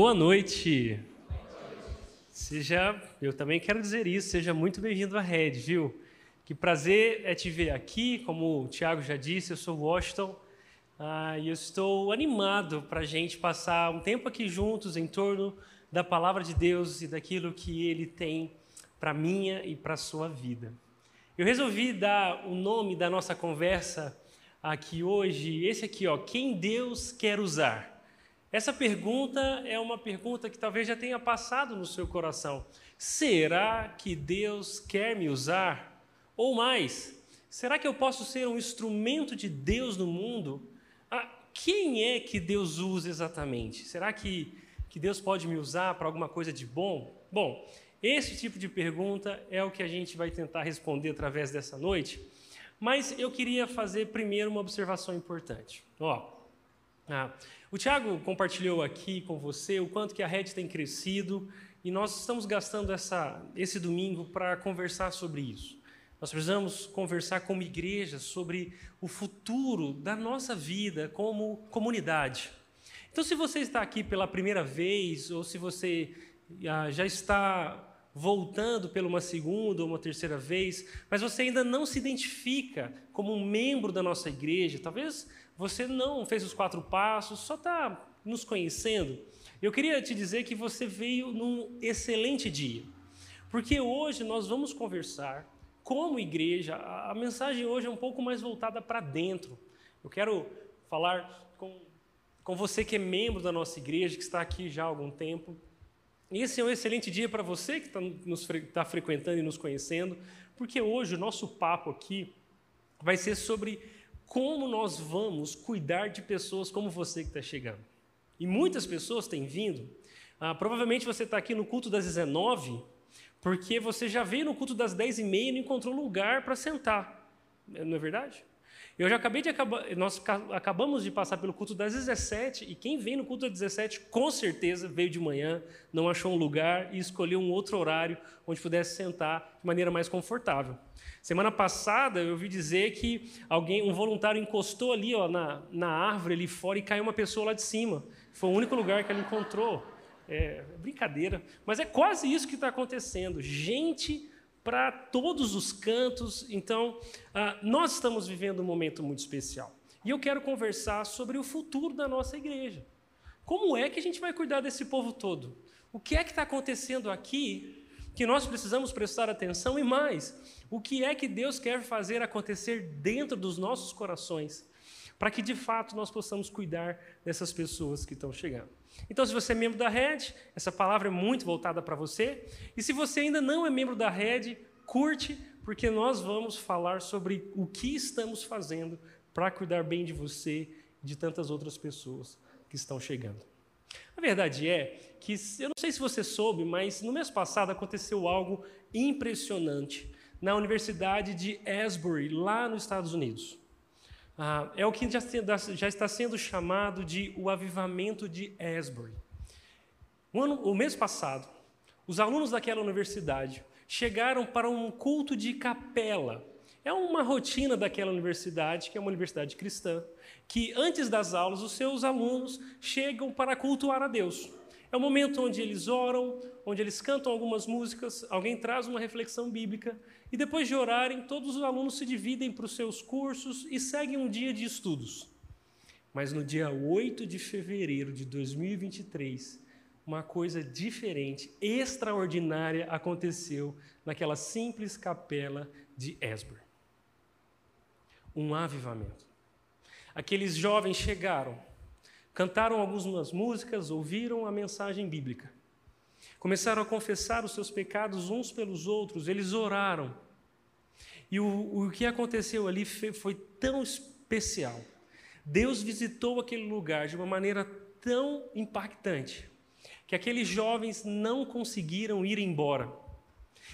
Boa noite. Seja, eu também quero dizer isso, seja muito bem-vindo à Rede, viu? Que prazer é te ver aqui, como o Tiago já disse, eu sou Washington ah, e eu estou animado para a gente passar um tempo aqui juntos em torno da palavra de Deus e daquilo que Ele tem para minha e para sua vida. Eu resolvi dar o nome da nossa conversa aqui hoje, esse aqui, ó, quem Deus quer usar. Essa pergunta é uma pergunta que talvez já tenha passado no seu coração. Será que Deus quer me usar? Ou mais, será que eu posso ser um instrumento de Deus no mundo? Ah, quem é que Deus usa exatamente? Será que, que Deus pode me usar para alguma coisa de bom? Bom, esse tipo de pergunta é o que a gente vai tentar responder através dessa noite. Mas eu queria fazer primeiro uma observação importante. Ó, ah, o Tiago compartilhou aqui com você o quanto que a rede tem crescido e nós estamos gastando essa, esse domingo para conversar sobre isso. Nós precisamos conversar como igreja sobre o futuro da nossa vida como comunidade. Então, se você está aqui pela primeira vez, ou se você ah, já está voltando pela uma segunda ou uma terceira vez, mas você ainda não se identifica como um membro da nossa igreja, talvez você não fez os quatro passos, só está nos conhecendo. Eu queria te dizer que você veio num excelente dia, porque hoje nós vamos conversar como igreja. A mensagem hoje é um pouco mais voltada para dentro. Eu quero falar com, com você que é membro da nossa igreja, que está aqui já há algum tempo. Esse é um excelente dia para você que está, nos, está frequentando e nos conhecendo, porque hoje o nosso papo aqui vai ser sobre como nós vamos cuidar de pessoas como você que está chegando. E muitas pessoas têm vindo. Ah, provavelmente você está aqui no culto das 19, porque você já veio no culto das 10 e meia e não encontrou lugar para sentar. Não é verdade? Eu já acabei de acabar, nós acabamos de passar pelo culto das 17 e quem vem no culto das 17 com certeza veio de manhã, não achou um lugar e escolheu um outro horário onde pudesse sentar de maneira mais confortável. Semana passada eu ouvi dizer que alguém, um voluntário encostou ali ó, na, na árvore ali fora e caiu uma pessoa lá de cima. Foi o único lugar que ele encontrou. É brincadeira, mas é quase isso que está acontecendo. Gente para todos os cantos. Então, ah, nós estamos vivendo um momento muito especial. E eu quero conversar sobre o futuro da nossa igreja. Como é que a gente vai cuidar desse povo todo? O que é que está acontecendo aqui que nós precisamos prestar atenção e mais? O que é que Deus quer fazer acontecer dentro dos nossos corações para que de fato nós possamos cuidar dessas pessoas que estão chegando? Então, se você é membro da rede, essa palavra é muito voltada para você. E se você ainda não é membro da rede, curte, porque nós vamos falar sobre o que estamos fazendo para cuidar bem de você e de tantas outras pessoas que estão chegando. A verdade é que, eu não sei se você soube, mas no mês passado aconteceu algo impressionante na Universidade de Asbury, lá nos Estados Unidos. Ah, é o que já, já, está sendo chamado de o avivamento de Asbury. O, ano, o mês passado, os alunos daquela universidade chegaram para um culto de capela. É uma rotina daquela universidade, que é uma universidade cristã, que antes das aulas os seus alunos chegam para cultuar a Deus. É o momento onde eles oram, onde eles cantam algumas músicas, alguém traz uma reflexão bíblica, e depois de orarem, todos os alunos se dividem para os seus cursos e seguem um dia de estudos. Mas no dia 8 de fevereiro de 2023, uma coisa diferente, extraordinária aconteceu naquela simples capela de Esber. Um avivamento. Aqueles jovens chegaram Cantaram algumas músicas, ouviram a mensagem bíblica. Começaram a confessar os seus pecados uns pelos outros, eles oraram. E o, o que aconteceu ali foi, tão especial. Deus visitou aquele lugar de uma maneira tão impactante que aqueles jovens não conseguiram ir embora.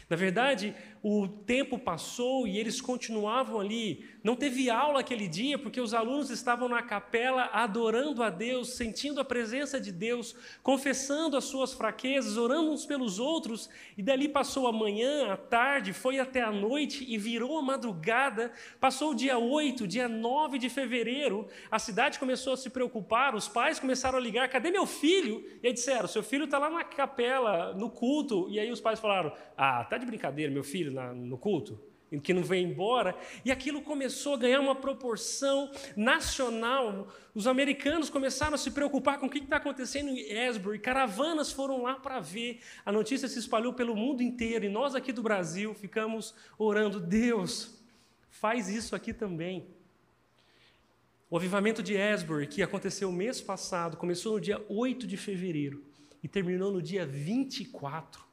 Na verdade, o tempo passou e eles continuavam ali. Não teve aula aquele dia porque os alunos estavam na capela adorando a Deus, sentindo a presença de Deus, confessando as suas fraquezas, orando uns pelos outros. E dali passou a manhã, a tarde, foi até a noite e virou a madrugada. Passou o dia 8, dia 9 de fevereiro. A cidade começou a se preocupar, os pais começaram a ligar: cadê meu filho? E aí disseram: seu filho está lá na capela, no culto. E aí os pais falaram: ah, tá de brincadeira, meu filho na, no culto, que não vem embora, e aquilo começou a ganhar uma proporção nacional. Os americanos começaram a se preocupar com o que está acontecendo em Asbury, caravanas foram lá para ver, a notícia se espalhou pelo mundo inteiro, e nós aqui do Brasil ficamos orando: Deus, faz isso aqui também. O avivamento de Asbury, que aconteceu mês passado, começou no dia 8 de fevereiro e terminou no dia 24.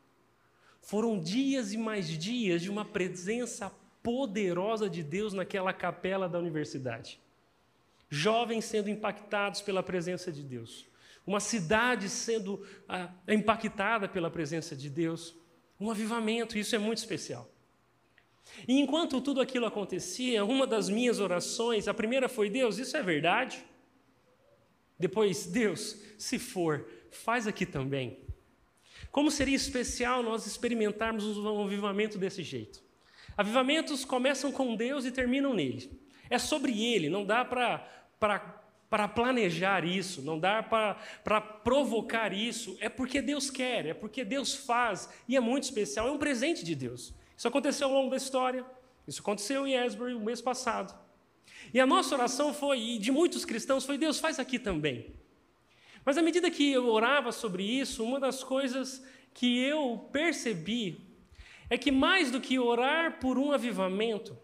Foram dias e mais dias de uma presença poderosa de Deus naquela capela da universidade. Jovens sendo impactados pela presença de Deus. Uma cidade sendo ah, impactada pela presença de Deus. Um avivamento, isso é muito especial. E enquanto tudo aquilo acontecia, uma das minhas orações, a primeira foi: Deus, isso é verdade? Depois, Deus, se for, faz aqui também. Como seria especial nós experimentarmos um avivamento desse jeito? Avivamentos começam com Deus e terminam nele. É sobre ele, não dá para planejar isso, não dá para provocar isso. É porque Deus quer, é porque Deus faz, e é muito especial, é um presente de Deus. Isso aconteceu ao longo da história, isso aconteceu em Esbury o mês passado. E a nossa oração foi, e de muitos cristãos, foi: Deus, faz aqui também. Mas à medida que eu orava sobre isso, uma das coisas que eu percebi é que mais do que orar por um avivamento,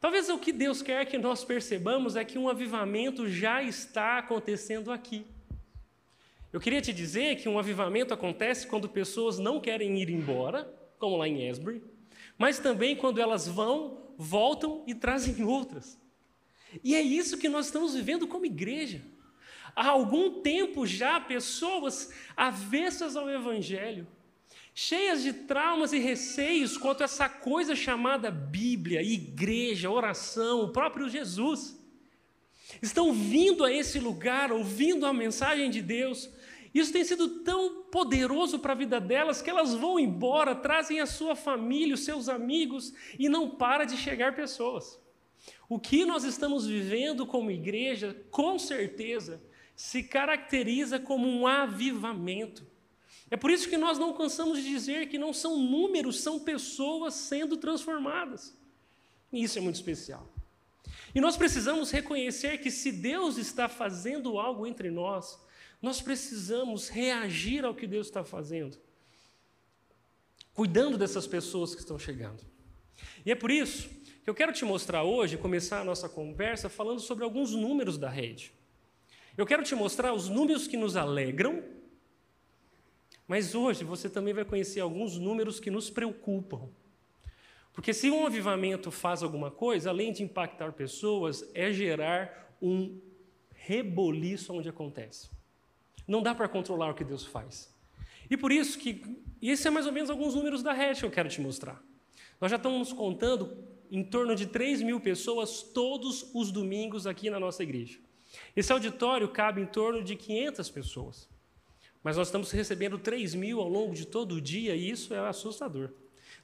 talvez o que Deus quer que nós percebamos é que um avivamento já está acontecendo aqui. Eu queria te dizer que um avivamento acontece quando pessoas não querem ir embora, como lá em Esbury, mas também quando elas vão, voltam e trazem outras. E é isso que nós estamos vivendo como igreja. Há algum tempo já, pessoas avessas ao Evangelho, cheias de traumas e receios quanto a essa coisa chamada Bíblia, igreja, oração, o próprio Jesus, estão vindo a esse lugar, ouvindo a mensagem de Deus. Isso tem sido tão poderoso para a vida delas que elas vão embora, trazem a sua família, os seus amigos e não para de chegar pessoas. O que nós estamos vivendo como igreja, com certeza, se caracteriza como um avivamento. É por isso que nós não cansamos de dizer que não são números, são pessoas sendo transformadas. E isso é muito especial. E nós precisamos reconhecer que se Deus está fazendo algo entre nós, nós precisamos reagir ao que Deus está fazendo, cuidando dessas pessoas que estão chegando. E é por isso que eu quero te mostrar hoje, começar a nossa conversa falando sobre alguns números da rede. Eu quero te mostrar os números que nos alegram, mas hoje você também vai conhecer alguns números que nos preocupam. Porque se um avivamento faz alguma coisa, além de impactar pessoas, é gerar um reboliço onde acontece. Não dá para controlar o que Deus faz. E por isso que, e esse é mais ou menos alguns números da rede que eu quero te mostrar. Nós já estamos contando em torno de 3 mil pessoas todos os domingos aqui na nossa igreja. Esse auditório cabe em torno de 500 pessoas. Mas nós estamos recebendo 3 mil ao longo de todo o dia e isso é assustador.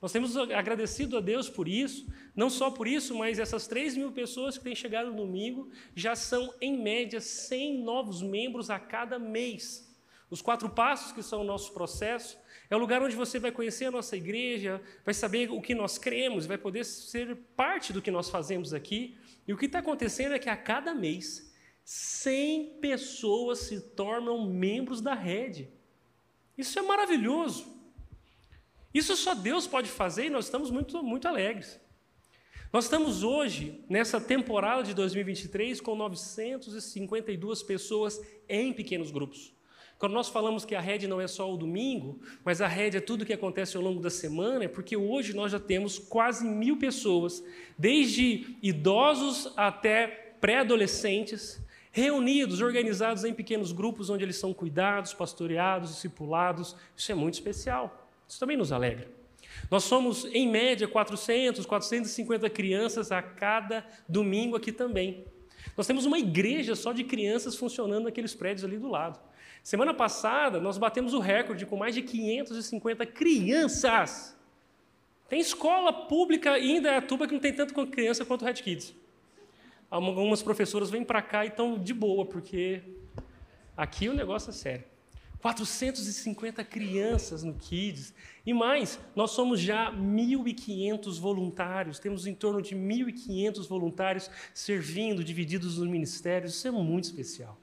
Nós temos agradecido a Deus por isso, não só por isso, mas essas 3 mil pessoas que têm chegado no domingo já são, em média, 100 novos membros a cada mês. Os quatro passos, que são o nosso processo, é o lugar onde você vai conhecer a nossa igreja, vai saber o que nós cremos, vai poder ser parte do que nós fazemos aqui. E o que está acontecendo é que a cada mês 100 pessoas se tornam membros da rede. Isso é maravilhoso. Isso só Deus pode fazer e nós estamos muito, muito alegres. Nós estamos hoje, nessa temporada de 2023, com 952 pessoas em pequenos grupos. Quando nós falamos que a rede não é só o domingo, mas a rede é tudo o que acontece ao longo da semana, é porque hoje nós já temos quase mil pessoas, desde idosos até pré-adolescentes, reunidos, organizados em pequenos grupos onde eles são cuidados, pastoreados, discipulados. Isso é muito especial. Isso também nos alegra. Nós somos, em média, 400, 450 crianças a cada domingo aqui também. Nós temos uma igreja só de crianças funcionando naqueles prédios ali do lado. Semana passada, nós batemos o recorde com mais de 550 crianças. Tem escola pública em Indaiatuba que não tem tanto criança quanto o Red Kids. Algumas professoras vêm para cá e estão de boa, porque aqui o negócio é sério. 450 crianças no Kids. E mais, nós somos já 1.500 voluntários, temos em torno de 1.500 voluntários servindo, divididos nos ministérios. Isso é muito especial.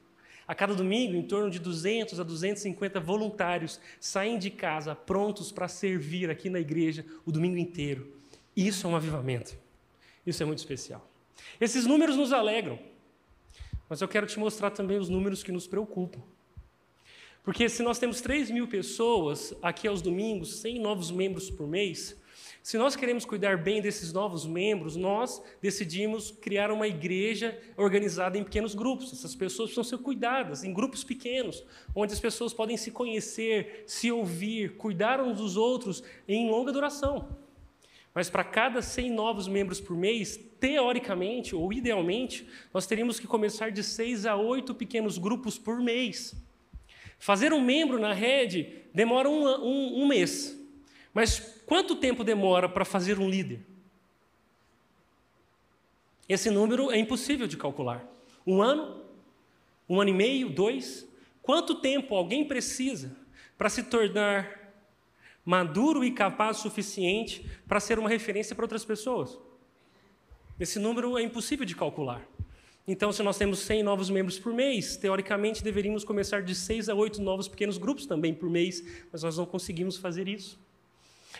A cada domingo, em torno de 200 a 250 voluntários saem de casa prontos para servir aqui na igreja o domingo inteiro. Isso é um avivamento. Isso é muito especial. Esses números nos alegram, mas eu quero te mostrar também os números que nos preocupam. Porque se nós temos 3 mil pessoas aqui aos domingos, 100 novos membros por mês, se nós queremos cuidar bem desses novos membros, nós decidimos criar uma igreja organizada em pequenos grupos. Essas pessoas precisam ser cuidadas em grupos pequenos, onde as pessoas podem se conhecer, se ouvir, cuidar uns dos outros em longa duração. Mas para cada 100 novos membros por mês, teoricamente ou idealmente, nós teríamos que começar de 6 a 8 pequenos grupos por mês. Fazer um membro na rede demora um, um, um mês. Mas quanto tempo demora para fazer um líder? Esse número é impossível de calcular. Um ano? Um ano e meio? Dois? Quanto tempo alguém precisa para se tornar maduro e capaz o suficiente para ser uma referência para outras pessoas? Esse número é impossível de calcular. Então, se nós temos 100 novos membros por mês, teoricamente deveríamos começar de 6 a 8 novos pequenos grupos também por mês, mas nós não conseguimos fazer isso.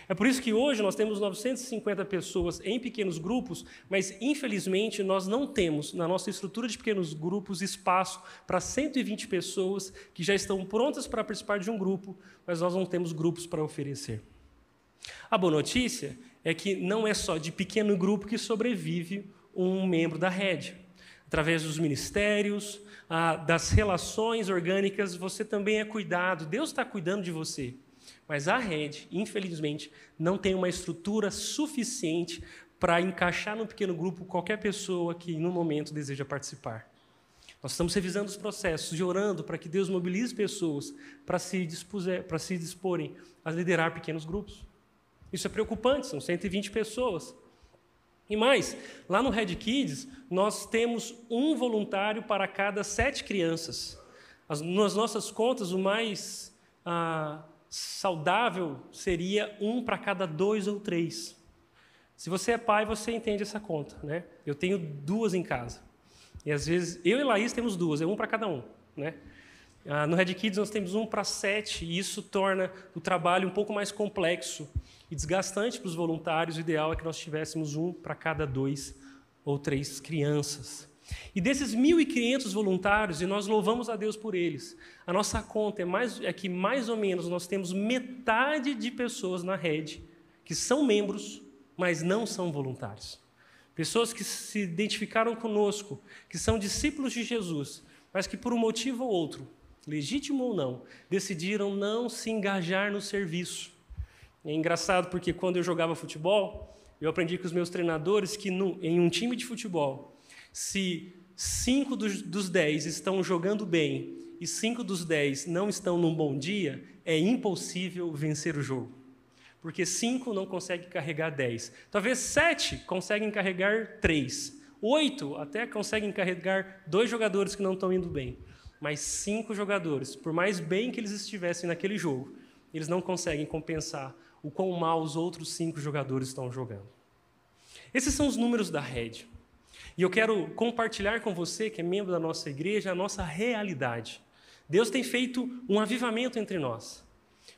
É por isso que hoje nós temos 950 pessoas em pequenos grupos, mas infelizmente nós não temos na nossa estrutura de pequenos grupos espaço para 120 pessoas que já estão prontas para participar de um grupo, mas nós não temos grupos para oferecer. A boa notícia é que não é só de pequeno grupo que sobrevive um membro da rede através dos ministérios, ah, das relações orgânicas, você também é cuidado, Deus está cuidando de você. Mas a rede, infelizmente, não tem uma estrutura suficiente para encaixar no pequeno grupo qualquer pessoa que, no momento, deseja participar. Nós estamos revisando os processos e orando para que Deus mobilize pessoas para se, dispuser, para se disporem a liderar pequenos grupos. Isso é preocupante, são 120 pessoas. E mais, lá no Red Kids, nós temos um voluntário para cada sete crianças. As, nas nossas contas, o mais ah, saudável seria um para cada dois ou três. Se você é pai, você entende essa conta, né? Eu tenho duas em casa. E às vezes, eu e Laís temos duas, é um para cada um, né? Ah, no Red Kids nós temos um para sete, e isso torna o trabalho um pouco mais complexo e desgastante para os voluntários. O ideal é que nós tivéssemos um para cada dois ou três crianças. E desses 1.500 voluntários, e nós louvamos a Deus por eles, a nossa conta é, mais, é que mais ou menos nós temos metade de pessoas na rede que são membros, mas não são voluntários. Pessoas que se identificaram conosco, que são discípulos de Jesus, mas que por um motivo ou outro legítimo ou não, decidiram não se engajar no serviço. É engraçado porque quando eu jogava futebol, eu aprendi com os meus treinadores que no, em um time de futebol, se cinco dos, dos dez estão jogando bem e cinco dos dez não estão num bom dia, é impossível vencer o jogo. Porque cinco não conseguem carregar dez. Talvez sete conseguem carregar três. Oito até conseguem carregar dois jogadores que não estão indo bem mas cinco jogadores, por mais bem que eles estivessem naquele jogo, eles não conseguem compensar o quão mal os outros cinco jogadores estão jogando. Esses são os números da rede. E eu quero compartilhar com você, que é membro da nossa igreja, a nossa realidade. Deus tem feito um avivamento entre nós.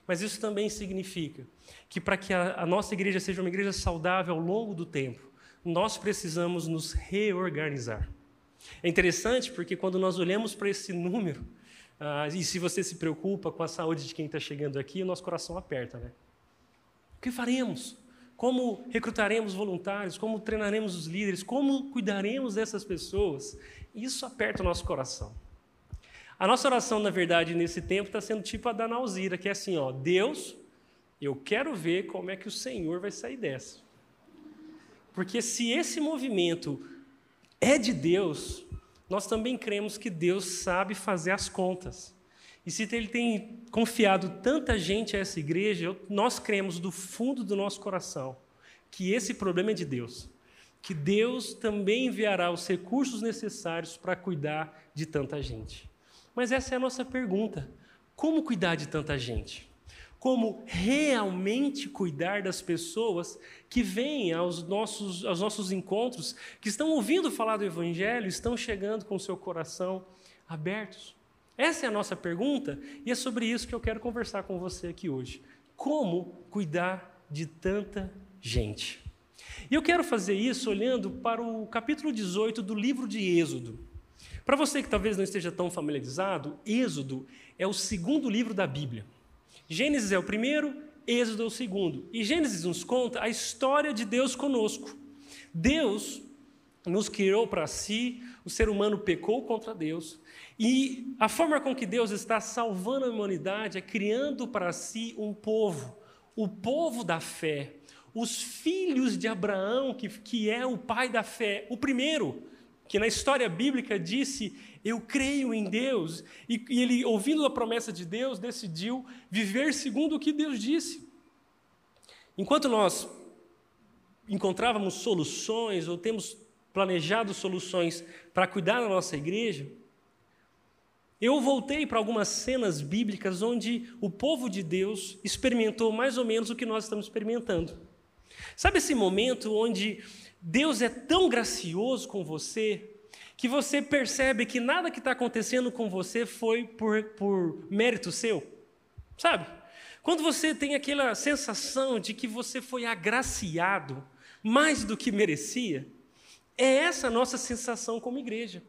Mas isso também significa que para que a, a nossa igreja seja uma igreja saudável ao longo do tempo, nós precisamos nos reorganizar. É interessante porque quando nós olhamos para esse número, ah, e se você se preocupa com a saúde de quem está chegando aqui, o nosso coração aperta, né? O que faremos? Como recrutaremos voluntários? Como treinaremos os líderes? Como cuidaremos dessas pessoas? Isso aperta o nosso coração. A nossa oração, na verdade, nesse tempo, está sendo tipo a da Nauzira, que é assim: ó, Deus, Eu quero ver como é que o Senhor vai sair dessa. Porque se esse movimento é de Deus, nós também cremos que Deus sabe fazer as contas. E se Ele tem confiado tanta gente a essa igreja, nós cremos do fundo do nosso coração que esse problema é de Deus. Que Deus também enviará os recursos necessários para cuidar de tanta gente. Mas essa é a nossa pergunta: como cuidar de tanta gente? Como realmente cuidar das pessoas que vêm aos nossos, aos nossos encontros, que estão ouvindo falar do Evangelho, estão chegando com o seu coração abertos? Essa é a nossa pergunta e é sobre isso que eu quero conversar com você aqui hoje. Como cuidar de tanta gente? E eu quero fazer isso olhando para o capítulo 18 do livro de Êxodo. Para você que talvez não esteja tão familiarizado, Êxodo é o segundo livro da Bíblia. Gênesis é o primeiro, Êxodo é o segundo. E Gênesis nos conta a história de Deus conosco. Deus nos criou para si, o ser humano pecou contra Deus, e a forma com que Deus está salvando a humanidade é criando para si um povo, o povo da fé, os filhos de Abraão, que, que é o pai da fé, o primeiro, que na história bíblica disse: Eu creio em Deus, e, e ele, ouvindo a promessa de Deus, decidiu viver segundo o que Deus disse. Enquanto nós encontrávamos soluções, ou temos planejado soluções para cuidar da nossa igreja, eu voltei para algumas cenas bíblicas onde o povo de Deus experimentou mais ou menos o que nós estamos experimentando. Sabe esse momento onde Deus é tão gracioso com você que você percebe que nada que está acontecendo com você foi por, por mérito seu? Sabe? Quando você tem aquela sensação de que você foi agraciado mais do que merecia, é essa a nossa sensação como igreja.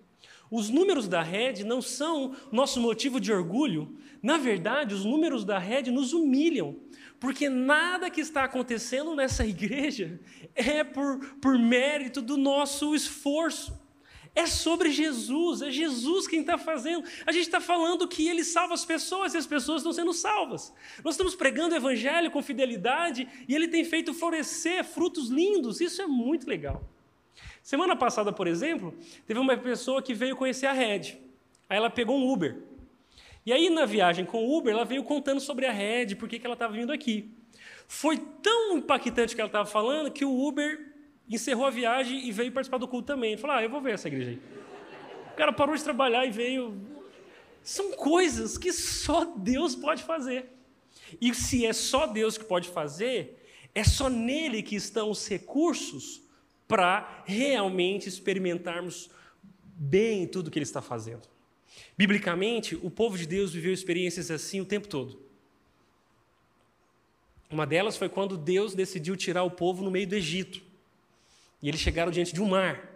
Os números da rede não são nosso motivo de orgulho. Na verdade, os números da rede nos humilham. Porque nada que está acontecendo nessa igreja é por, por mérito do nosso esforço. É sobre Jesus, é Jesus quem está fazendo. A gente está falando que Ele salva as pessoas e as pessoas estão sendo salvas. Nós estamos pregando o Evangelho com fidelidade e Ele tem feito florescer frutos lindos. Isso é muito legal. Semana passada, por exemplo, teve uma pessoa que veio conhecer a Red. Aí ela pegou um Uber. E aí, na viagem com o Uber, ela veio contando sobre a Red, por que ela estava vindo aqui. Foi tão impactante que ela estava falando que o Uber encerrou a viagem e veio participar do culto também. Ele falou: Ah, eu vou ver essa igreja aí. O cara parou de trabalhar e veio. São coisas que só Deus pode fazer. E se é só Deus que pode fazer, é só nele que estão os recursos para realmente experimentarmos bem tudo que ele está fazendo. Biblicamente, o povo de Deus viveu experiências assim o tempo todo. Uma delas foi quando Deus decidiu tirar o povo no meio do Egito. E eles chegaram diante de um mar.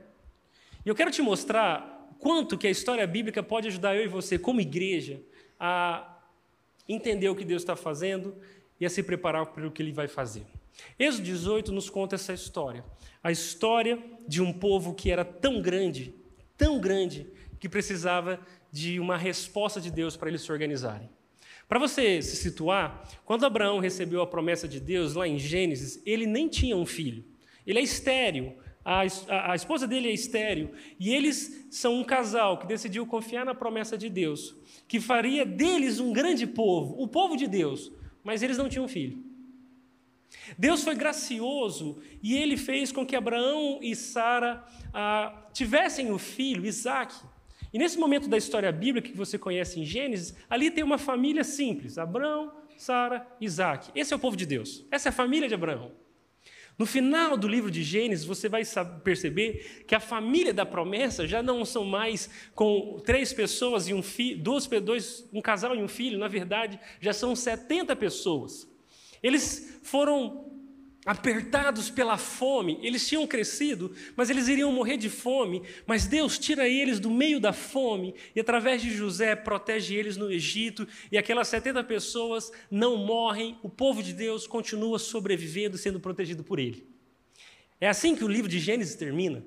E eu quero te mostrar quanto que a história bíblica pode ajudar eu e você, como igreja, a entender o que Deus está fazendo e a se preparar para o que Ele vai fazer. Êxodo 18 nos conta essa história. A história de um povo que era tão grande, tão grande, que precisava de uma resposta de Deus para eles se organizarem. Para você se situar, quando Abraão recebeu a promessa de Deus lá em Gênesis, ele nem tinha um filho. Ele é estéreo, a, a, a, esposa dele é estéreo, e eles são um casal que decidiu confiar na promessa de Deus, que faria deles um grande povo, o povo de Deus, mas eles não tinham filho. Deus foi gracioso e ele fez com que Abraão e Sara ah, tivessem o filho, Isaac. E nesse momento da história bíblica que você conhece em Gênesis, ali tem uma família simples: Abraão, Sara, Isaac. Esse é o povo de Deus. Essa é a família de Abraão. No final do livro de Gênesis, você vai perceber que a família da promessa já não são mais com três pessoas e um filho, duas, dois, um casal e um filho, na verdade, já são 70 pessoas. Eles foram apertados pela fome, eles tinham crescido, mas eles iriam morrer de fome. Mas Deus tira eles do meio da fome e, através de José, protege eles no Egito. E aquelas 70 pessoas não morrem, o povo de Deus continua sobrevivendo, sendo protegido por ele. É assim que o livro de Gênesis termina.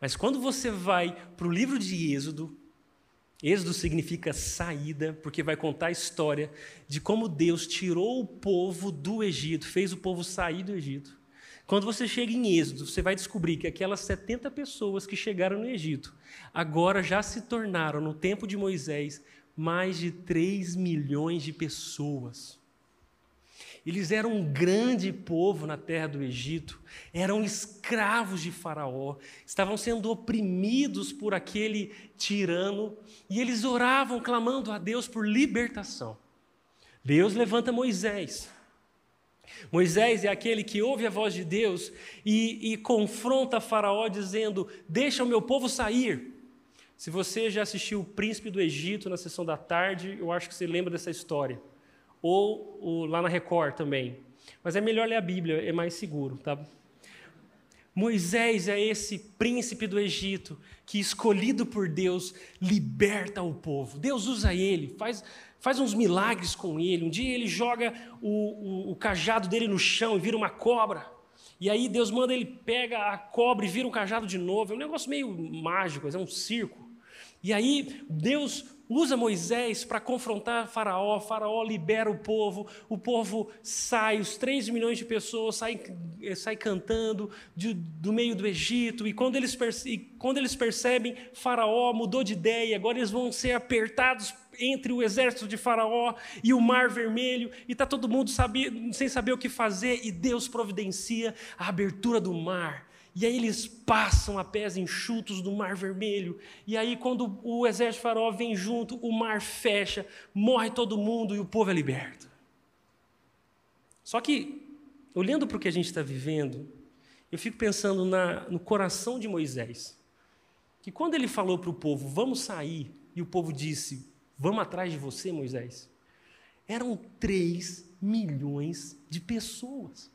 Mas quando você vai para o livro de Êxodo, Êxodo significa saída, porque vai contar a história de como Deus tirou o povo do Egito, fez o povo sair do Egito. Quando você chega em Êxodo, você vai descobrir que aquelas 70 pessoas que chegaram no Egito, agora já se tornaram, no tempo de Moisés, mais de 3 milhões de pessoas. Eles eram um grande povo na terra do Egito, eram escravos de Faraó, estavam sendo oprimidos por aquele tirano e eles oravam clamando a Deus por libertação. Deus levanta Moisés. Moisés é aquele que ouve a voz de Deus e, e confronta Faraó dizendo: Deixa o meu povo sair. Se você já assistiu O Príncipe do Egito na sessão da tarde, eu acho que você lembra dessa história ou o, lá na Record também. Mas é melhor ler a Bíblia, é mais seguro, tá? Moisés é esse príncipe do Egito que, escolhido por Deus, liberta o povo. Deus usa ele, faz, faz uns milagres com ele. Um dia ele joga o, o, o cajado dele no chão e vira uma cobra. E aí Deus manda ele pega a cobra e vira um cajado de novo. É um negócio meio mágico, é um circo. E aí Deus usa Moisés para confrontar Faraó, Faraó libera o povo, o povo sai, os 3 milhões de pessoas saem, eh, saem cantando de, do meio do Egito, e quando, eles e quando eles percebem, Faraó mudou de ideia, agora eles vão ser apertados entre o exército de Faraó e o Mar Vermelho, e está todo mundo sem saber o que fazer, e Deus providencia a abertura do mar. E aí eles passam a pés enxutos do Mar Vermelho. E aí, quando o exército Faraó vem junto, o mar fecha, morre todo mundo e o povo é liberto. Só que, olhando para o que a gente está vivendo, eu fico pensando na, no coração de Moisés. Que quando ele falou para o povo, vamos sair, e o povo disse, vamos atrás de você, Moisés, eram 3 milhões de pessoas.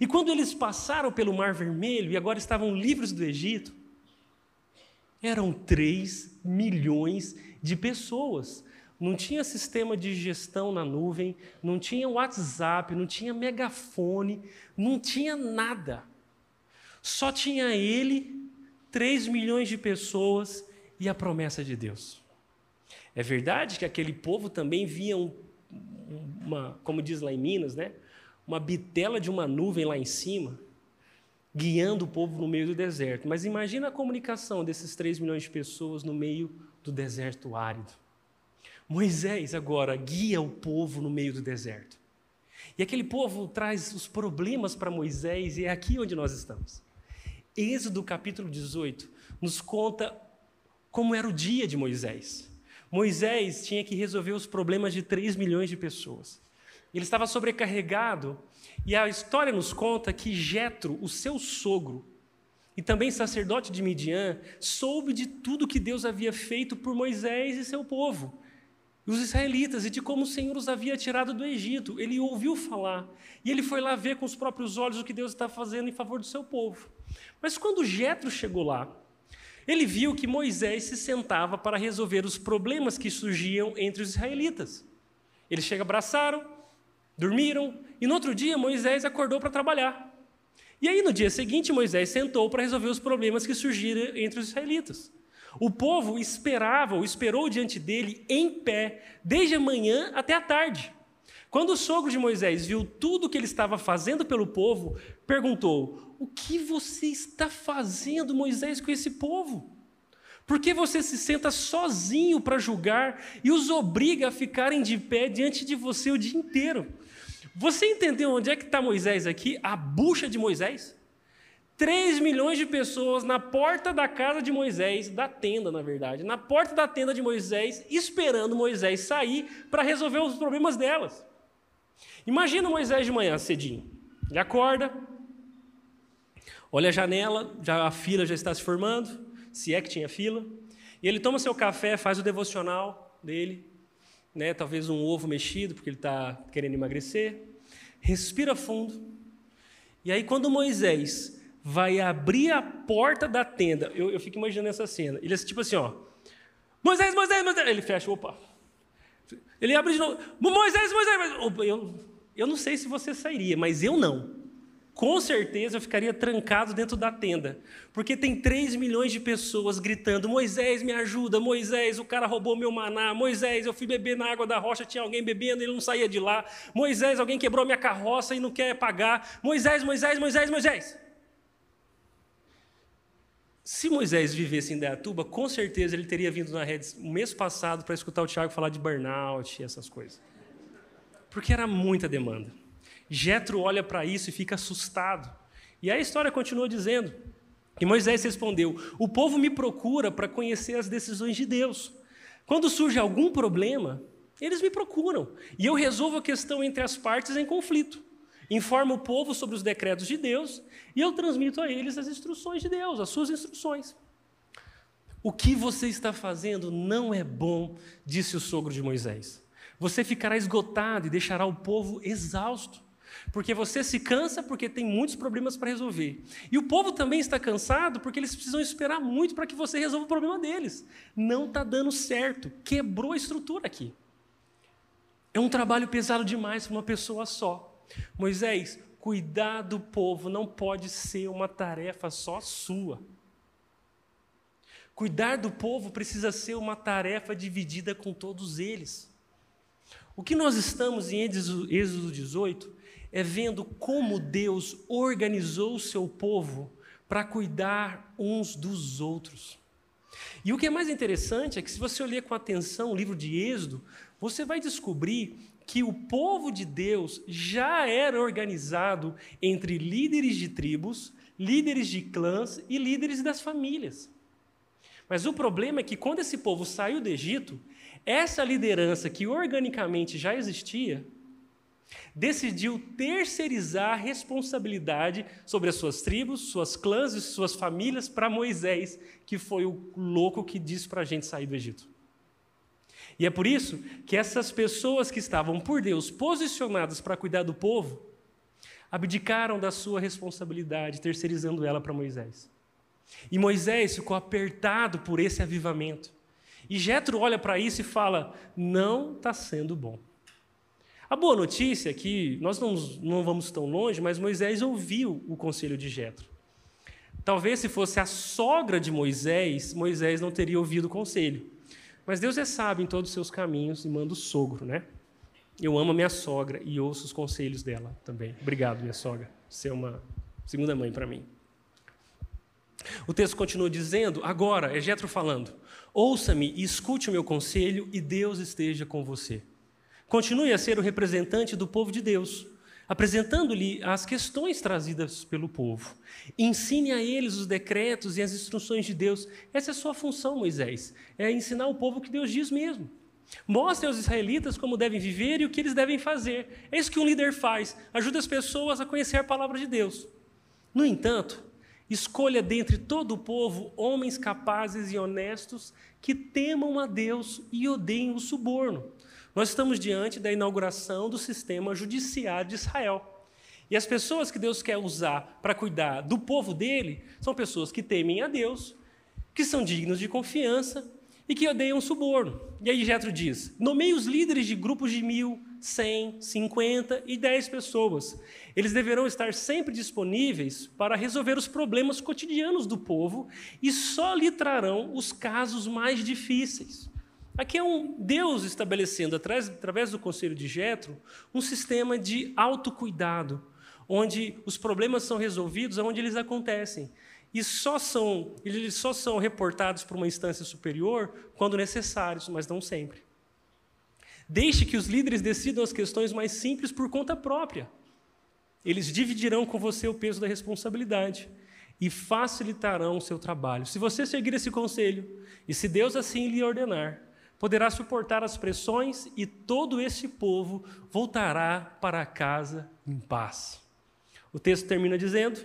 E quando eles passaram pelo Mar Vermelho e agora estavam livres do Egito, eram 3 milhões de pessoas. Não tinha sistema de gestão na nuvem, não tinha WhatsApp, não tinha megafone, não tinha nada. Só tinha ele, 3 milhões de pessoas e a promessa de Deus. É verdade que aquele povo também via um, uma, como diz lá em Minas, né? Uma bitela de uma nuvem lá em cima, guiando o povo no meio do deserto. Mas imagina a comunicação desses 3 milhões de pessoas no meio do deserto árido. Moisés agora guia o povo no meio do deserto. E aquele povo traz os problemas para Moisés, e é aqui onde nós estamos. Êxodo capítulo 18 nos conta como era o dia de Moisés. Moisés tinha que resolver os problemas de 3 milhões de pessoas. Ele estava sobrecarregado, e a história nos conta que Jetro, o seu sogro, e também sacerdote de Midian, soube de tudo que Deus havia feito por Moisés e seu povo, os israelitas, e de como o Senhor os havia tirado do Egito. Ele ouviu falar, e ele foi lá ver com os próprios olhos o que Deus está fazendo em favor do seu povo. Mas quando Jetro chegou lá, ele viu que Moisés se sentava para resolver os problemas que surgiam entre os israelitas. Eles chegam, abraçaram, dormiram, e no outro dia Moisés acordou para trabalhar. E aí no dia seguinte Moisés sentou para resolver os problemas que surgiram entre os israelitas. O povo esperava ou esperou diante dele em pé, desde a manhã até a tarde. Quando o sogro de Moisés viu tudo o que ele estava fazendo pelo povo, perguntou: O que você está fazendo, Moisés, com esse povo? Por que você se senta sozinho para julgar e os obriga a ficarem de pé diante de você o dia inteiro? Você entendeu onde é que está Moisés aqui? A bucha de Moisés? 3 milhões de pessoas na porta da casa de Moisés, da tenda, na verdade, na porta da tenda de Moisés, esperando Moisés sair para resolver os problemas delas. Imagina Moisés de manhã, cedinho. Ele acorda, olha a janela, já a fila já está se formando, se é que tinha fila, e ele toma seu café, faz o devocional dele, né, talvez um ovo mexido, porque ele está querendo emagrecer, respira fundo, e aí quando Moisés vai abrir a porta da tenda, eu, eu fico imaginando essa cena, ele é tipo assim, ó, Moisés, Moisés, Moisés, ele fecha, opa, ele abre de novo, Moisés, Moisés, Moisés. Eu, eu não sei se você sairia, mas eu não. Com certeza eu ficaria trancado dentro da tenda, porque tem 3 milhões de pessoas gritando: Moisés, me ajuda, Moisés, o cara roubou meu maná, Moisés, eu fui beber na água da rocha, tinha alguém bebendo, ele não saía de lá, Moisés, alguém quebrou minha carroça e não quer pagar, Moisés, Moisés, Moisés, Moisés. Se Moisés vivesse em Deatuba, com certeza ele teria vindo na rede o mês passado para escutar o Tiago falar de burnout e essas coisas. Porque era muita demanda. Jetro olha para isso e fica assustado. E a história continua dizendo que Moisés respondeu: O povo me procura para conhecer as decisões de Deus. Quando surge algum problema, eles me procuram e eu resolvo a questão entre as partes em conflito. Informo o povo sobre os decretos de Deus e eu transmito a eles as instruções de Deus, as suas instruções. O que você está fazendo não é bom, disse o sogro de Moisés. Você ficará esgotado e deixará o povo exausto. Porque você se cansa porque tem muitos problemas para resolver. E o povo também está cansado porque eles precisam esperar muito para que você resolva o problema deles. Não está dando certo. Quebrou a estrutura aqui. É um trabalho pesado demais para uma pessoa só. Moisés, cuidar do povo não pode ser uma tarefa só sua. Cuidar do povo precisa ser uma tarefa dividida com todos eles. O que nós estamos em Êxodo 18 é vendo como Deus organizou o seu povo para cuidar uns dos outros. E o que é mais interessante é que, se você olhar com atenção o livro de Êxodo, você vai descobrir que o povo de Deus já era organizado entre líderes de tribos, líderes de clãs e líderes das famílias. Mas o problema é que, quando esse povo saiu do Egito, essa liderança que organicamente já existia decidiu terceirizar a responsabilidade sobre as suas tribos, suas clãs e suas famílias para Moisés, que foi o louco que disse para a gente sair do Egito. E é por isso que essas pessoas que estavam por Deus posicionadas para cuidar do povo, abdicaram da sua responsabilidade, terceirizando ela para Moisés. E Moisés ficou apertado por esse avivamento. E Jetro olha para isso e fala: não está sendo bom. A boa notícia é que nós não, não vamos tão longe, mas Moisés ouviu o conselho de Jetro. Talvez se fosse a sogra de Moisés, Moisés não teria ouvido o conselho. Mas Deus é sábio em todos os seus caminhos e manda o sogro, né? Eu amo a minha sogra e ouço os conselhos dela também. Obrigado, minha sogra. Você é uma segunda mãe para mim. O texto continua dizendo, agora, é Jetro falando: Ouça-me e escute o meu conselho, e Deus esteja com você. Continue a ser o representante do povo de Deus, apresentando-lhe as questões trazidas pelo povo. Ensine a eles os decretos e as instruções de Deus. Essa é a sua função, Moisés, é ensinar o povo o que Deus diz mesmo. Mostre aos israelitas como devem viver e o que eles devem fazer. É isso que um líder faz, ajuda as pessoas a conhecer a palavra de Deus. No entanto, escolha dentre todo o povo homens capazes e honestos que temam a Deus e odeiem o suborno nós estamos diante da inauguração do sistema judiciário de Israel. E as pessoas que Deus quer usar para cuidar do povo dele são pessoas que temem a Deus, que são dignos de confiança e que odeiam suborno. E aí Jetro diz: nomeie os líderes de grupos de mil, cem, cinquenta e dez pessoas. Eles deverão estar sempre disponíveis para resolver os problemas cotidianos do povo e só lhe trarão os casos mais difíceis. Aqui é um Deus estabelecendo, através do conselho de Jetro, um sistema de autocuidado, onde os problemas são resolvidos onde eles acontecem. E só são, eles só são reportados por uma instância superior quando necessários, mas não sempre. Deixe que os líderes decidam as questões mais simples por conta própria. Eles dividirão com você o peso da responsabilidade e facilitarão o seu trabalho. Se você seguir esse conselho, e se Deus assim lhe ordenar, poderá suportar as pressões e todo esse povo voltará para casa em paz. O texto termina dizendo,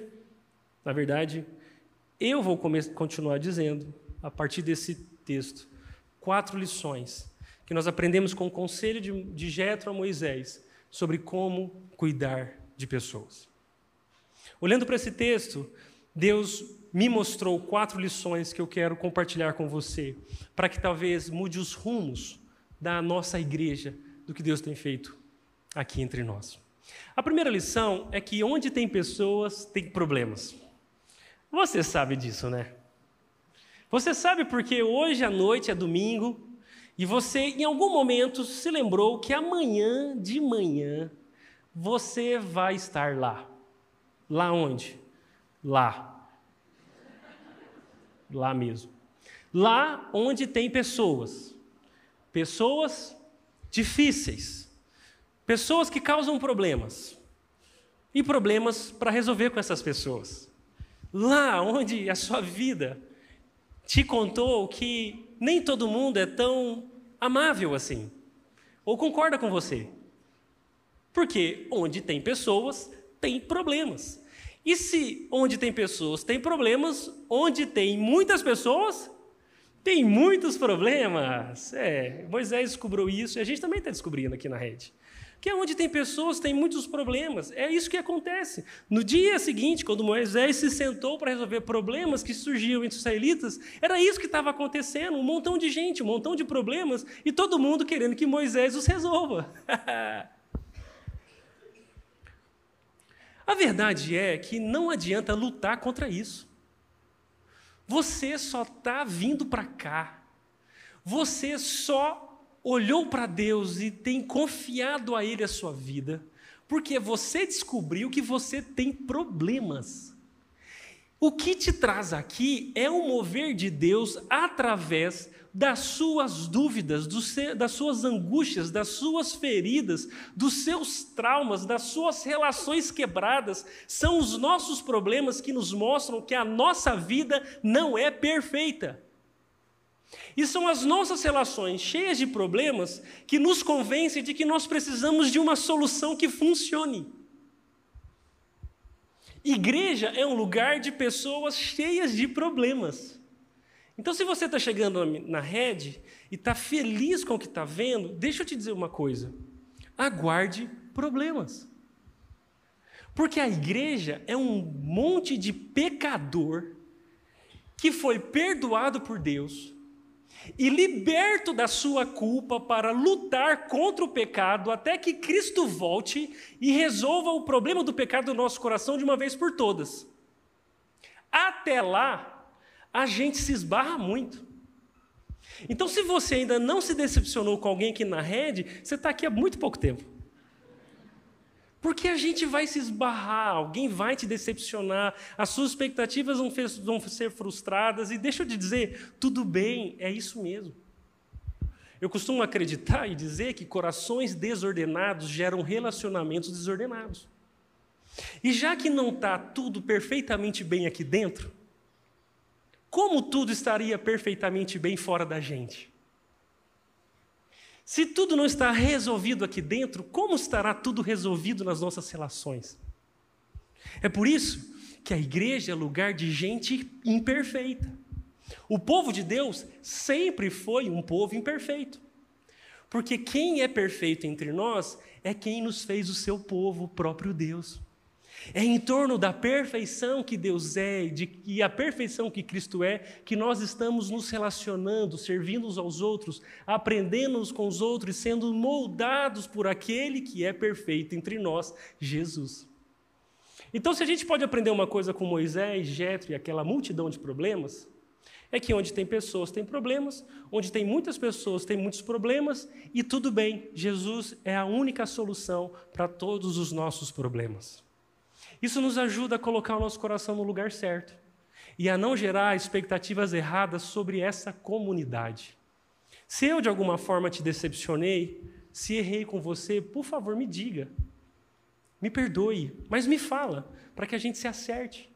na verdade, eu vou continuar dizendo, a partir desse texto, quatro lições que nós aprendemos com o conselho de, de Jetro a Moisés sobre como cuidar de pessoas. Olhando para esse texto, Deus me mostrou quatro lições que eu quero compartilhar com você, para que talvez mude os rumos da nossa igreja, do que Deus tem feito aqui entre nós. A primeira lição é que onde tem pessoas, tem problemas. Você sabe disso, né? Você sabe porque hoje à noite é domingo e você, em algum momento, se lembrou que amanhã de manhã você vai estar lá. Lá onde? Lá. Lá mesmo. Lá onde tem pessoas. Pessoas difíceis. Pessoas que causam problemas. E problemas para resolver com essas pessoas. Lá onde a sua vida te contou que nem todo mundo é tão amável assim. Ou concorda com você. Porque onde tem pessoas, tem problemas. E se onde tem pessoas tem problemas, onde tem muitas pessoas, tem muitos problemas. É, Moisés descobriu isso e a gente também está descobrindo aqui na rede. Que é onde tem pessoas, tem muitos problemas. É isso que acontece. No dia seguinte, quando Moisés se sentou para resolver problemas que surgiam entre os israelitas, era isso que estava acontecendo: um montão de gente, um montão de problemas, e todo mundo querendo que Moisés os resolva. A verdade é que não adianta lutar contra isso. Você só está vindo para cá. Você só olhou para Deus e tem confiado a Ele a sua vida, porque você descobriu que você tem problemas. O que te traz aqui é o mover de Deus através das suas dúvidas, das suas angústias, das suas feridas, dos seus traumas, das suas relações quebradas. São os nossos problemas que nos mostram que a nossa vida não é perfeita. E são as nossas relações cheias de problemas que nos convencem de que nós precisamos de uma solução que funcione. Igreja é um lugar de pessoas cheias de problemas. Então, se você está chegando na rede e está feliz com o que está vendo, deixa eu te dizer uma coisa: aguarde problemas. Porque a igreja é um monte de pecador que foi perdoado por Deus e liberto da sua culpa para lutar contra o pecado até que Cristo volte e resolva o problema do pecado do nosso coração de uma vez por todas. Até lá, a gente se esbarra muito. Então, se você ainda não se decepcionou com alguém aqui na rede, você está aqui há muito pouco tempo. Porque a gente vai se esbarrar, alguém vai te decepcionar, as suas expectativas vão ser frustradas, e deixa eu te dizer, tudo bem, é isso mesmo. Eu costumo acreditar e dizer que corações desordenados geram relacionamentos desordenados. E já que não está tudo perfeitamente bem aqui dentro, como tudo estaria perfeitamente bem fora da gente? Se tudo não está resolvido aqui dentro, como estará tudo resolvido nas nossas relações? É por isso que a igreja é lugar de gente imperfeita. O povo de Deus sempre foi um povo imperfeito. Porque quem é perfeito entre nós é quem nos fez o seu povo, o próprio Deus. É em torno da perfeição que Deus é de, e a perfeição que Cristo é que nós estamos nos relacionando, servindo uns aos outros, aprendendo uns com os outros e sendo moldados por aquele que é perfeito entre nós, Jesus. Então, se a gente pode aprender uma coisa com Moisés, Jetro e aquela multidão de problemas, é que onde tem pessoas tem problemas, onde tem muitas pessoas tem muitos problemas, e tudo bem, Jesus é a única solução para todos os nossos problemas. Isso nos ajuda a colocar o nosso coração no lugar certo e a não gerar expectativas erradas sobre essa comunidade. Se eu de alguma forma te decepcionei, se errei com você, por favor, me diga. Me perdoe, mas me fala, para que a gente se acerte.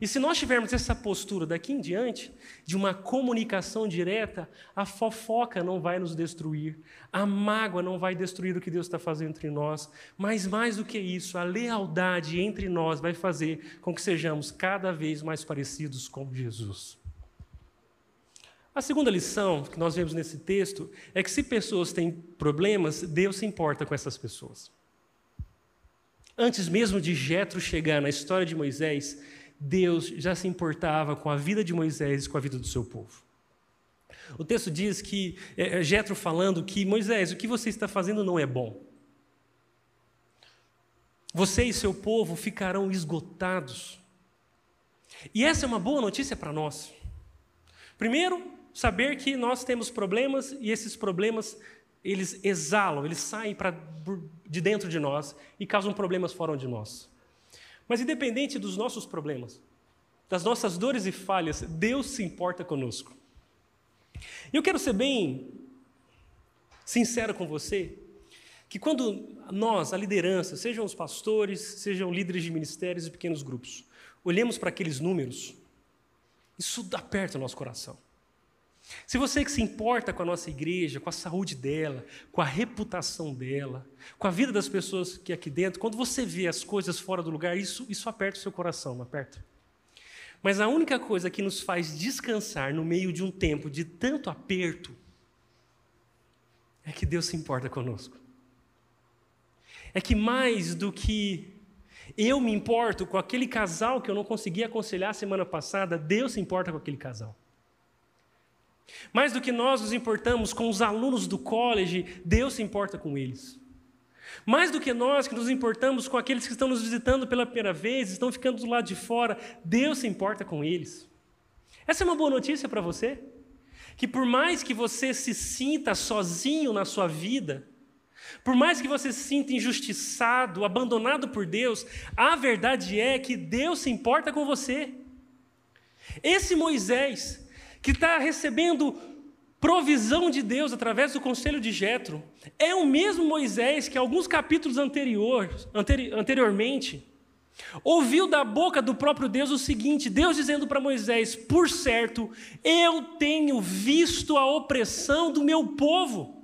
E se nós tivermos essa postura daqui em diante, de uma comunicação direta, a fofoca não vai nos destruir, a mágoa não vai destruir o que Deus está fazendo entre nós, mas mais do que isso, a lealdade entre nós vai fazer com que sejamos cada vez mais parecidos com Jesus. A segunda lição que nós vemos nesse texto é que se pessoas têm problemas, Deus se importa com essas pessoas. Antes mesmo de Jetro chegar na história de Moisés, Deus já se importava com a vida de Moisés e com a vida do seu povo. O texto diz que, é, é Jetro falando que Moisés, o que você está fazendo não é bom. você e seu povo ficarão esgotados. E essa é uma boa notícia para nós. Primeiro, saber que nós temos problemas e esses problemas eles exalam, eles saem pra, de dentro de nós e causam problemas fora de nós. Mas independente dos nossos problemas, das nossas dores e falhas, Deus se importa conosco. E eu quero ser bem sincero com você, que quando nós, a liderança, sejam os pastores, sejam líderes de ministérios e pequenos grupos, olhemos para aqueles números, isso aperta o nosso coração. Se você que se importa com a nossa igreja, com a saúde dela, com a reputação dela, com a vida das pessoas que aqui dentro, quando você vê as coisas fora do lugar, isso, isso aperta o seu coração, não aperta? Mas a única coisa que nos faz descansar no meio de um tempo de tanto aperto é que Deus se importa conosco. É que mais do que eu me importo com aquele casal que eu não consegui aconselhar semana passada, Deus se importa com aquele casal. Mais do que nós nos importamos com os alunos do college, Deus se importa com eles. Mais do que nós que nos importamos com aqueles que estão nos visitando pela primeira vez, estão ficando do lado de fora, Deus se importa com eles. Essa é uma boa notícia para você? Que por mais que você se sinta sozinho na sua vida, por mais que você se sinta injustiçado, abandonado por Deus, a verdade é que Deus se importa com você. Esse Moisés, que está recebendo provisão de Deus através do conselho de Jetro, é o mesmo Moisés que alguns capítulos anterior, anteri anteriormente ouviu da boca do próprio Deus o seguinte: Deus dizendo para Moisés: Por certo, eu tenho visto a opressão do meu povo.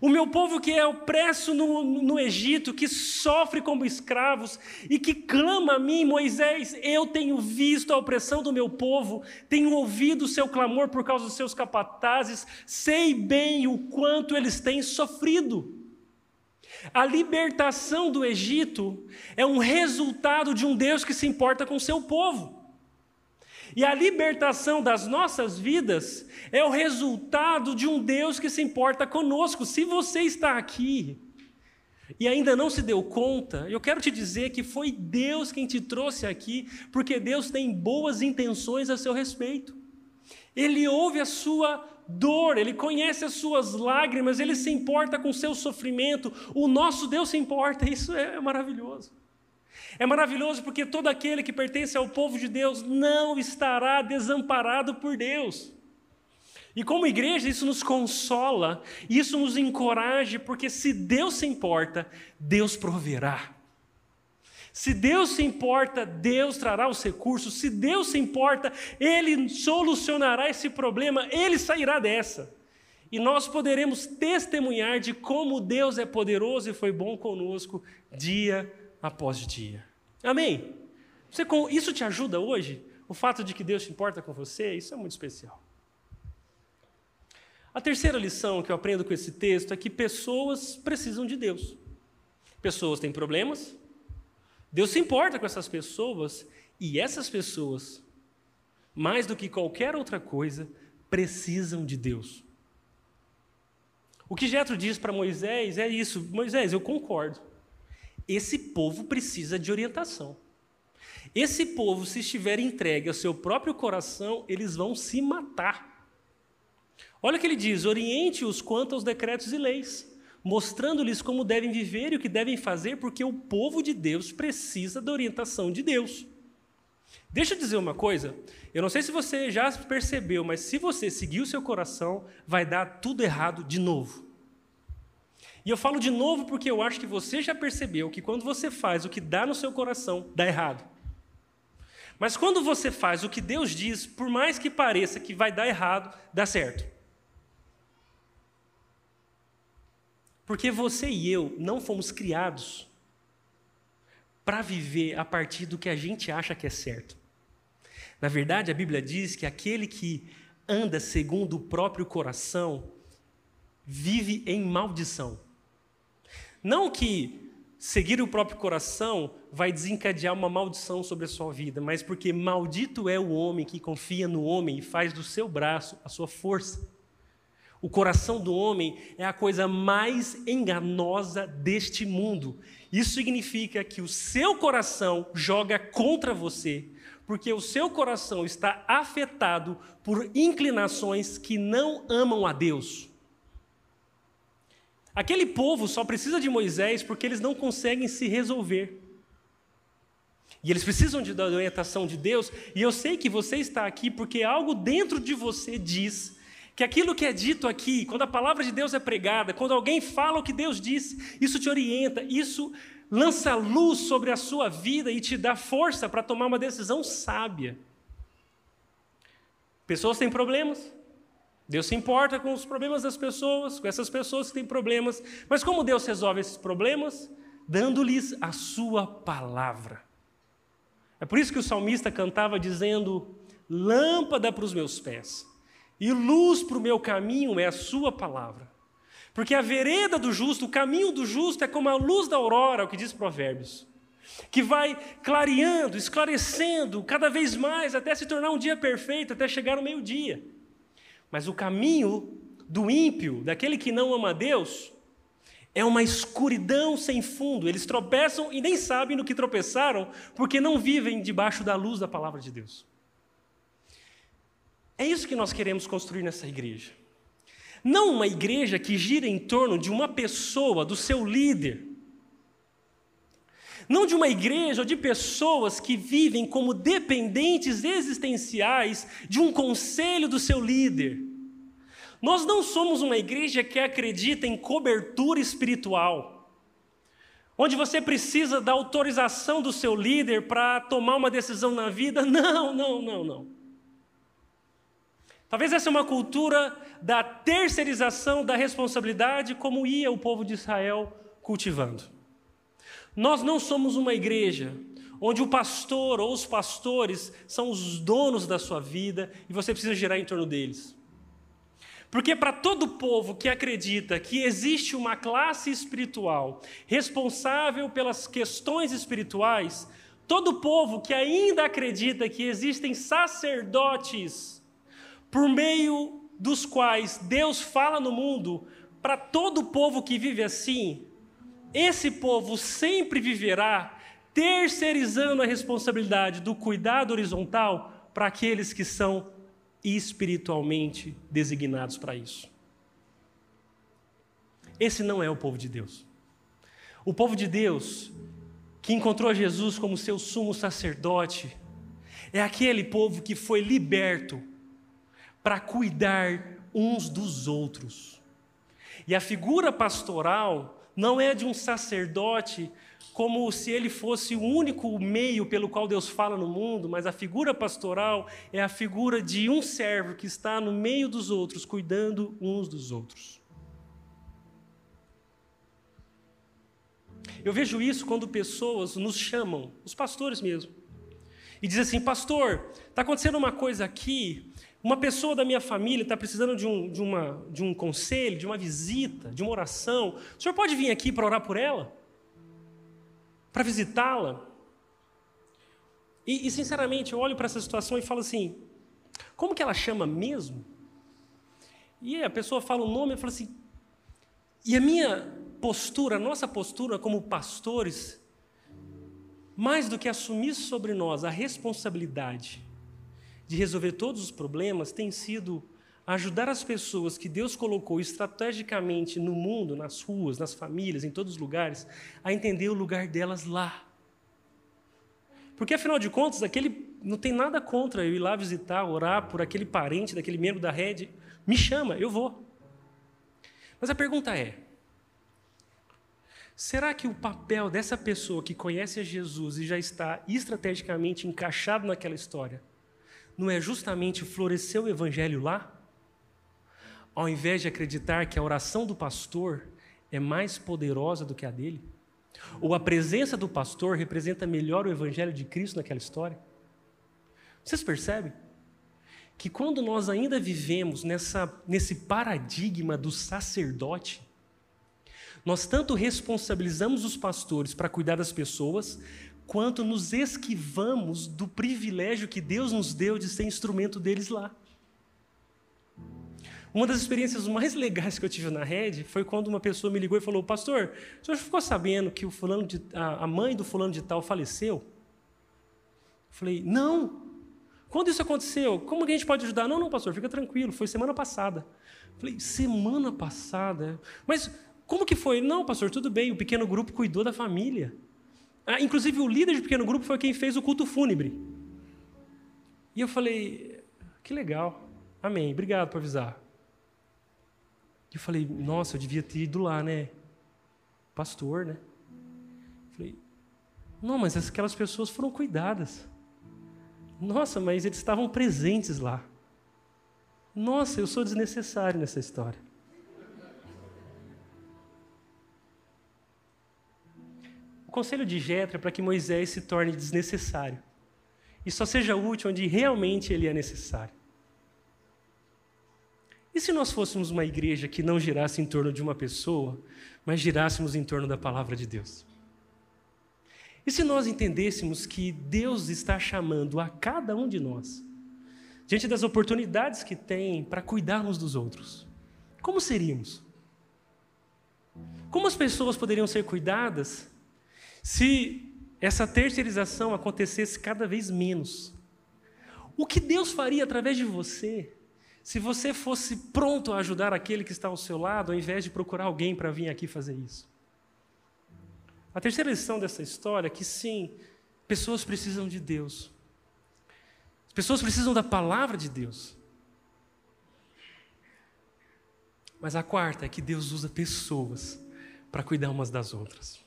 O meu povo que é opresso no, no Egito, que sofre como escravos e que clama a mim, Moisés, eu tenho visto a opressão do meu povo, tenho ouvido o seu clamor por causa dos seus capatazes, sei bem o quanto eles têm sofrido. A libertação do Egito é um resultado de um Deus que se importa com o seu povo. E a libertação das nossas vidas é o resultado de um Deus que se importa conosco. Se você está aqui e ainda não se deu conta, eu quero te dizer que foi Deus quem te trouxe aqui, porque Deus tem boas intenções a seu respeito. Ele ouve a sua dor, ele conhece as suas lágrimas, ele se importa com o seu sofrimento. O nosso Deus se importa, isso é maravilhoso. É maravilhoso porque todo aquele que pertence ao povo de Deus não estará desamparado por Deus. E como igreja, isso nos consola, isso nos encoraja, porque se Deus se importa, Deus proverá. Se Deus se importa, Deus trará os recursos. Se Deus se importa, Ele solucionará esse problema, Ele sairá dessa. E nós poderemos testemunhar de como Deus é poderoso e foi bom conosco dia após dia. Amém? Você, isso te ajuda hoje? O fato de que Deus se importa com você, isso é muito especial. A terceira lição que eu aprendo com esse texto é que pessoas precisam de Deus. Pessoas têm problemas, Deus se importa com essas pessoas, e essas pessoas, mais do que qualquer outra coisa, precisam de Deus. O que Jetro diz para Moisés é isso: Moisés, eu concordo. Esse povo precisa de orientação. Esse povo, se estiver entregue ao seu próprio coração, eles vão se matar. Olha o que ele diz: oriente-os quanto aos decretos e leis, mostrando-lhes como devem viver e o que devem fazer, porque o povo de Deus precisa da orientação de Deus. Deixa eu dizer uma coisa, eu não sei se você já percebeu, mas se você seguir o seu coração, vai dar tudo errado de novo. E eu falo de novo porque eu acho que você já percebeu que quando você faz o que dá no seu coração, dá errado. Mas quando você faz o que Deus diz, por mais que pareça que vai dar errado, dá certo. Porque você e eu não fomos criados para viver a partir do que a gente acha que é certo. Na verdade, a Bíblia diz que aquele que anda segundo o próprio coração vive em maldição. Não que seguir o próprio coração vai desencadear uma maldição sobre a sua vida, mas porque maldito é o homem que confia no homem e faz do seu braço a sua força. O coração do homem é a coisa mais enganosa deste mundo. Isso significa que o seu coração joga contra você, porque o seu coração está afetado por inclinações que não amam a Deus. Aquele povo só precisa de Moisés porque eles não conseguem se resolver. E eles precisam de, da orientação de Deus, e eu sei que você está aqui porque algo dentro de você diz que aquilo que é dito aqui, quando a palavra de Deus é pregada, quando alguém fala o que Deus disse, isso te orienta, isso lança luz sobre a sua vida e te dá força para tomar uma decisão sábia. Pessoas têm problemas, Deus se importa com os problemas das pessoas, com essas pessoas que têm problemas, mas como Deus resolve esses problemas? Dando-lhes a sua palavra. É por isso que o salmista cantava dizendo: Lâmpada para os meus pés e luz para o meu caminho é a Sua palavra. Porque a vereda do justo, o caminho do justo é como a luz da aurora, é o que diz Provérbios, que vai clareando, esclarecendo cada vez mais até se tornar um dia perfeito, até chegar no meio-dia. Mas o caminho do ímpio, daquele que não ama a Deus, é uma escuridão sem fundo. Eles tropeçam e nem sabem no que tropeçaram, porque não vivem debaixo da luz da palavra de Deus. É isso que nós queremos construir nessa igreja. Não uma igreja que gira em torno de uma pessoa, do seu líder. Não de uma igreja ou de pessoas que vivem como dependentes existenciais de um conselho do seu líder. Nós não somos uma igreja que acredita em cobertura espiritual, onde você precisa da autorização do seu líder para tomar uma decisão na vida. Não, não, não, não. Talvez essa é uma cultura da terceirização da responsabilidade, como ia o povo de Israel cultivando. Nós não somos uma igreja onde o pastor ou os pastores são os donos da sua vida e você precisa girar em torno deles. Porque para todo povo que acredita que existe uma classe espiritual responsável pelas questões espirituais, todo povo que ainda acredita que existem sacerdotes por meio dos quais Deus fala no mundo para todo povo que vive assim, esse povo sempre viverá terceirizando a responsabilidade do cuidado horizontal para aqueles que são espiritualmente designados para isso. Esse não é o povo de Deus. O povo de Deus, que encontrou Jesus como seu sumo sacerdote, é aquele povo que foi liberto para cuidar uns dos outros. E a figura pastoral não é de um sacerdote como se ele fosse o único meio pelo qual Deus fala no mundo, mas a figura pastoral é a figura de um servo que está no meio dos outros, cuidando uns dos outros. Eu vejo isso quando pessoas nos chamam, os pastores mesmo, e dizem assim: Pastor, está acontecendo uma coisa aqui, uma pessoa da minha família está precisando de um, de, uma, de um conselho, de uma visita, de uma oração. O senhor pode vir aqui para orar por ela? Para visitá-la? E, e, sinceramente, eu olho para essa situação e falo assim: como que ela chama mesmo? E a pessoa fala o nome e fala assim. E a minha postura, a nossa postura como pastores, mais do que assumir sobre nós a responsabilidade de resolver todos os problemas tem sido ajudar as pessoas que Deus colocou estrategicamente no mundo, nas ruas, nas famílias, em todos os lugares, a entender o lugar delas lá. Porque afinal de contas, aquele não tem nada contra eu ir lá visitar, orar por aquele parente daquele membro da rede. Me chama, eu vou. Mas a pergunta é: será que o papel dessa pessoa que conhece a Jesus e já está estrategicamente encaixado naquela história não é justamente florescer o evangelho lá? Ao invés de acreditar que a oração do pastor é mais poderosa do que a dele? Ou a presença do pastor representa melhor o evangelho de Cristo naquela história? Vocês percebem? Que quando nós ainda vivemos nessa, nesse paradigma do sacerdote, nós tanto responsabilizamos os pastores para cuidar das pessoas, quanto nos esquivamos do privilégio que Deus nos deu de ser instrumento deles lá. Uma das experiências mais legais que eu tive na rede foi quando uma pessoa me ligou e falou: Pastor, o senhor ficou sabendo que o fulano de, a, a mãe do fulano de tal faleceu? Eu falei: Não. Quando isso aconteceu? Como que a gente pode ajudar? Não, não, pastor, fica tranquilo. Foi semana passada. Eu falei: Semana passada? Mas como que foi? Não, pastor, tudo bem. O pequeno grupo cuidou da família. Ah, inclusive, o líder de pequeno grupo foi quem fez o culto fúnebre. E eu falei: Que legal. Amém. Obrigado por avisar. E eu falei, nossa, eu devia ter ido lá, né? Pastor, né? Eu falei, não, mas aquelas pessoas foram cuidadas. Nossa, mas eles estavam presentes lá. Nossa, eu sou desnecessário nessa história. O conselho de Jetro é para que Moisés se torne desnecessário e só seja útil onde realmente ele é necessário. E se nós fôssemos uma igreja que não girasse em torno de uma pessoa, mas girássemos em torno da palavra de Deus? E se nós entendêssemos que Deus está chamando a cada um de nós, diante das oportunidades que tem para cuidarmos dos outros, como seríamos? Como as pessoas poderiam ser cuidadas se essa terceirização acontecesse cada vez menos? O que Deus faria através de você se você fosse pronto a ajudar aquele que está ao seu lado, ao invés de procurar alguém para vir aqui fazer isso. A terceira lição dessa história é que sim, pessoas precisam de Deus. As pessoas precisam da palavra de Deus. Mas a quarta é que Deus usa pessoas para cuidar umas das outras.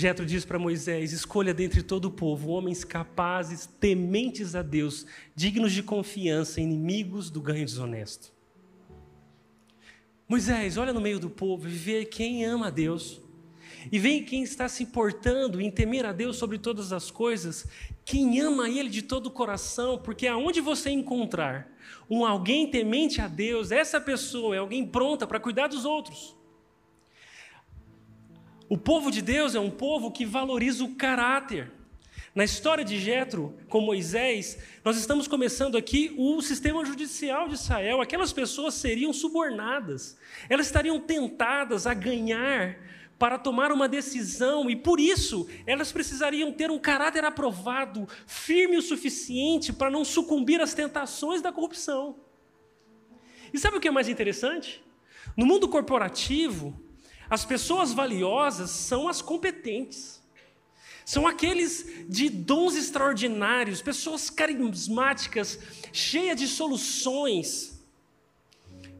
Jetro diz para Moisés: escolha dentre todo o povo homens capazes, tementes a Deus, dignos de confiança, inimigos do ganho desonesto. Moisés, olha no meio do povo e vê quem ama a Deus. E vê quem está se importando em temer a Deus sobre todas as coisas, quem ama Ele de todo o coração, porque aonde você encontrar um alguém temente a Deus, essa pessoa é alguém pronta para cuidar dos outros. O povo de Deus é um povo que valoriza o caráter. Na história de Jetro com Moisés, nós estamos começando aqui o sistema judicial de Israel. Aquelas pessoas seriam subornadas. Elas estariam tentadas a ganhar para tomar uma decisão e por isso elas precisariam ter um caráter aprovado, firme o suficiente para não sucumbir às tentações da corrupção. E sabe o que é mais interessante? No mundo corporativo, as pessoas valiosas são as competentes. São aqueles de dons extraordinários, pessoas carismáticas, cheias de soluções.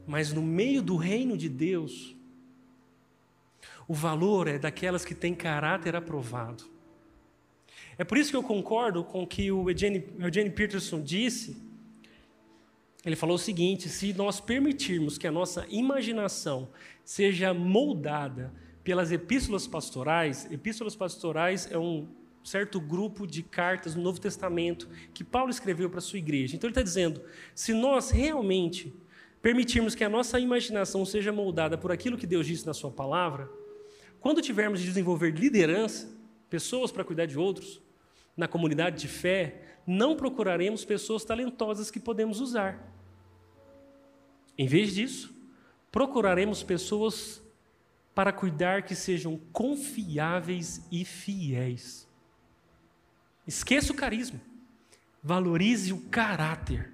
Mas no meio do reino de Deus, o valor é daquelas que têm caráter aprovado. É por isso que eu concordo com o que o Eugene, Eugene Peterson disse. Ele falou o seguinte: se nós permitirmos que a nossa imaginação seja moldada pelas epístolas pastorais. Epístolas pastorais é um certo grupo de cartas no Novo Testamento que Paulo escreveu para a sua igreja. Então ele está dizendo: se nós realmente permitirmos que a nossa imaginação seja moldada por aquilo que Deus disse na Sua palavra, quando tivermos de desenvolver liderança, pessoas para cuidar de outros, na comunidade de fé, não procuraremos pessoas talentosas que podemos usar. Em vez disso, procuraremos pessoas para cuidar que sejam confiáveis e fiéis. Esqueça o carisma, valorize o caráter.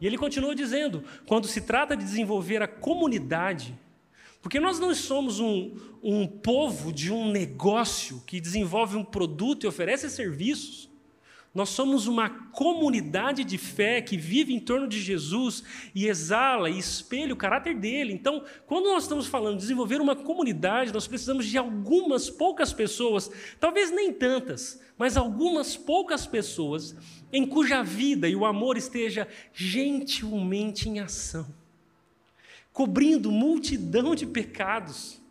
E ele continua dizendo: quando se trata de desenvolver a comunidade, porque nós não somos um, um povo de um negócio que desenvolve um produto e oferece serviços. Nós somos uma comunidade de fé que vive em torno de Jesus e exala e espelha o caráter dele. Então, quando nós estamos falando de desenvolver uma comunidade, nós precisamos de algumas poucas pessoas, talvez nem tantas, mas algumas poucas pessoas em cuja vida e o amor esteja gentilmente em ação, cobrindo multidão de pecados.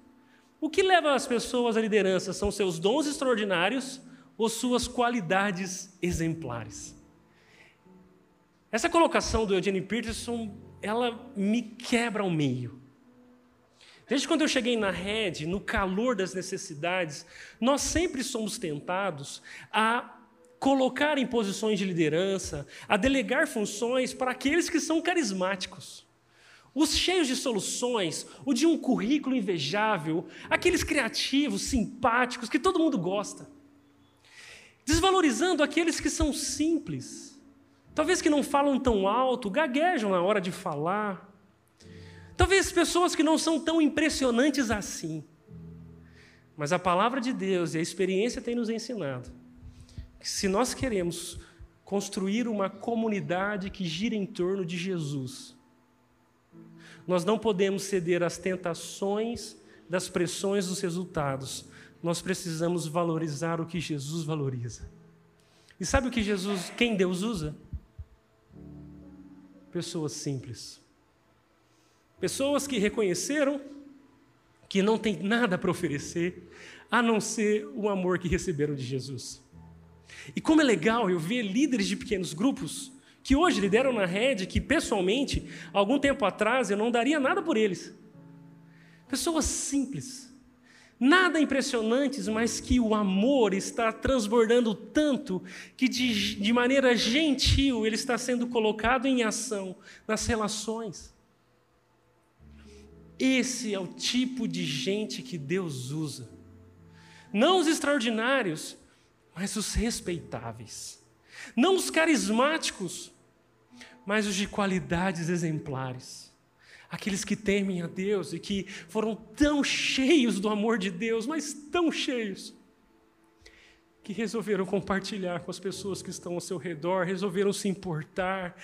O que leva as pessoas à liderança são seus dons extraordinários ou suas qualidades exemplares. Essa colocação do Eugene Peterson, ela me quebra ao meio. Desde quando eu cheguei na rede, no calor das necessidades, nós sempre somos tentados a colocar em posições de liderança, a delegar funções para aqueles que são carismáticos. Os cheios de soluções, o de um currículo invejável, aqueles criativos, simpáticos, que todo mundo gosta. Desvalorizando aqueles que são simples, talvez que não falam tão alto, gaguejam na hora de falar. Talvez pessoas que não são tão impressionantes assim. Mas a palavra de Deus e a experiência tem nos ensinado que se nós queremos construir uma comunidade que gira em torno de Jesus, nós não podemos ceder às tentações das pressões dos resultados. Nós precisamos valorizar o que Jesus valoriza. E sabe o que Jesus, quem Deus usa? Pessoas simples. Pessoas que reconheceram que não tem nada para oferecer a não ser o amor que receberam de Jesus. E como é legal eu ver líderes de pequenos grupos que hoje lideram na rede, que pessoalmente, algum tempo atrás, eu não daria nada por eles. Pessoas simples, nada impressionantes, mas que o amor está transbordando tanto que de, de maneira gentil ele está sendo colocado em ação nas relações. Esse é o tipo de gente que Deus usa. Não os extraordinários, mas os respeitáveis. Não os carismáticos, mas os de qualidades exemplares. Aqueles que temem a Deus e que foram tão cheios do amor de Deus, mas tão cheios, que resolveram compartilhar com as pessoas que estão ao seu redor, resolveram se importar,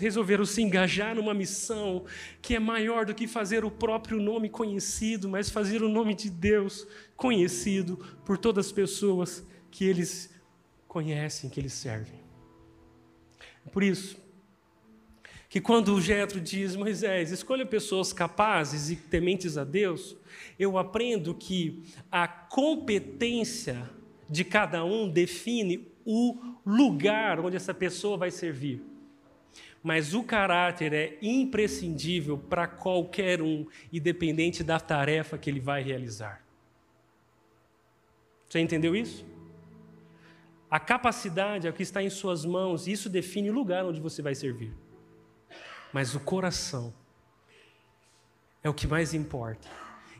resolveram se engajar numa missão que é maior do que fazer o próprio nome conhecido, mas fazer o nome de Deus conhecido por todas as pessoas que eles conhecem, que eles servem. Por isso, que quando o Jetro diz, Moisés, escolha pessoas capazes e tementes a Deus, eu aprendo que a competência de cada um define o lugar onde essa pessoa vai servir. Mas o caráter é imprescindível para qualquer um, independente da tarefa que ele vai realizar. Você entendeu isso? A capacidade é o que está em suas mãos, e isso define o lugar onde você vai servir mas o coração é o que mais importa.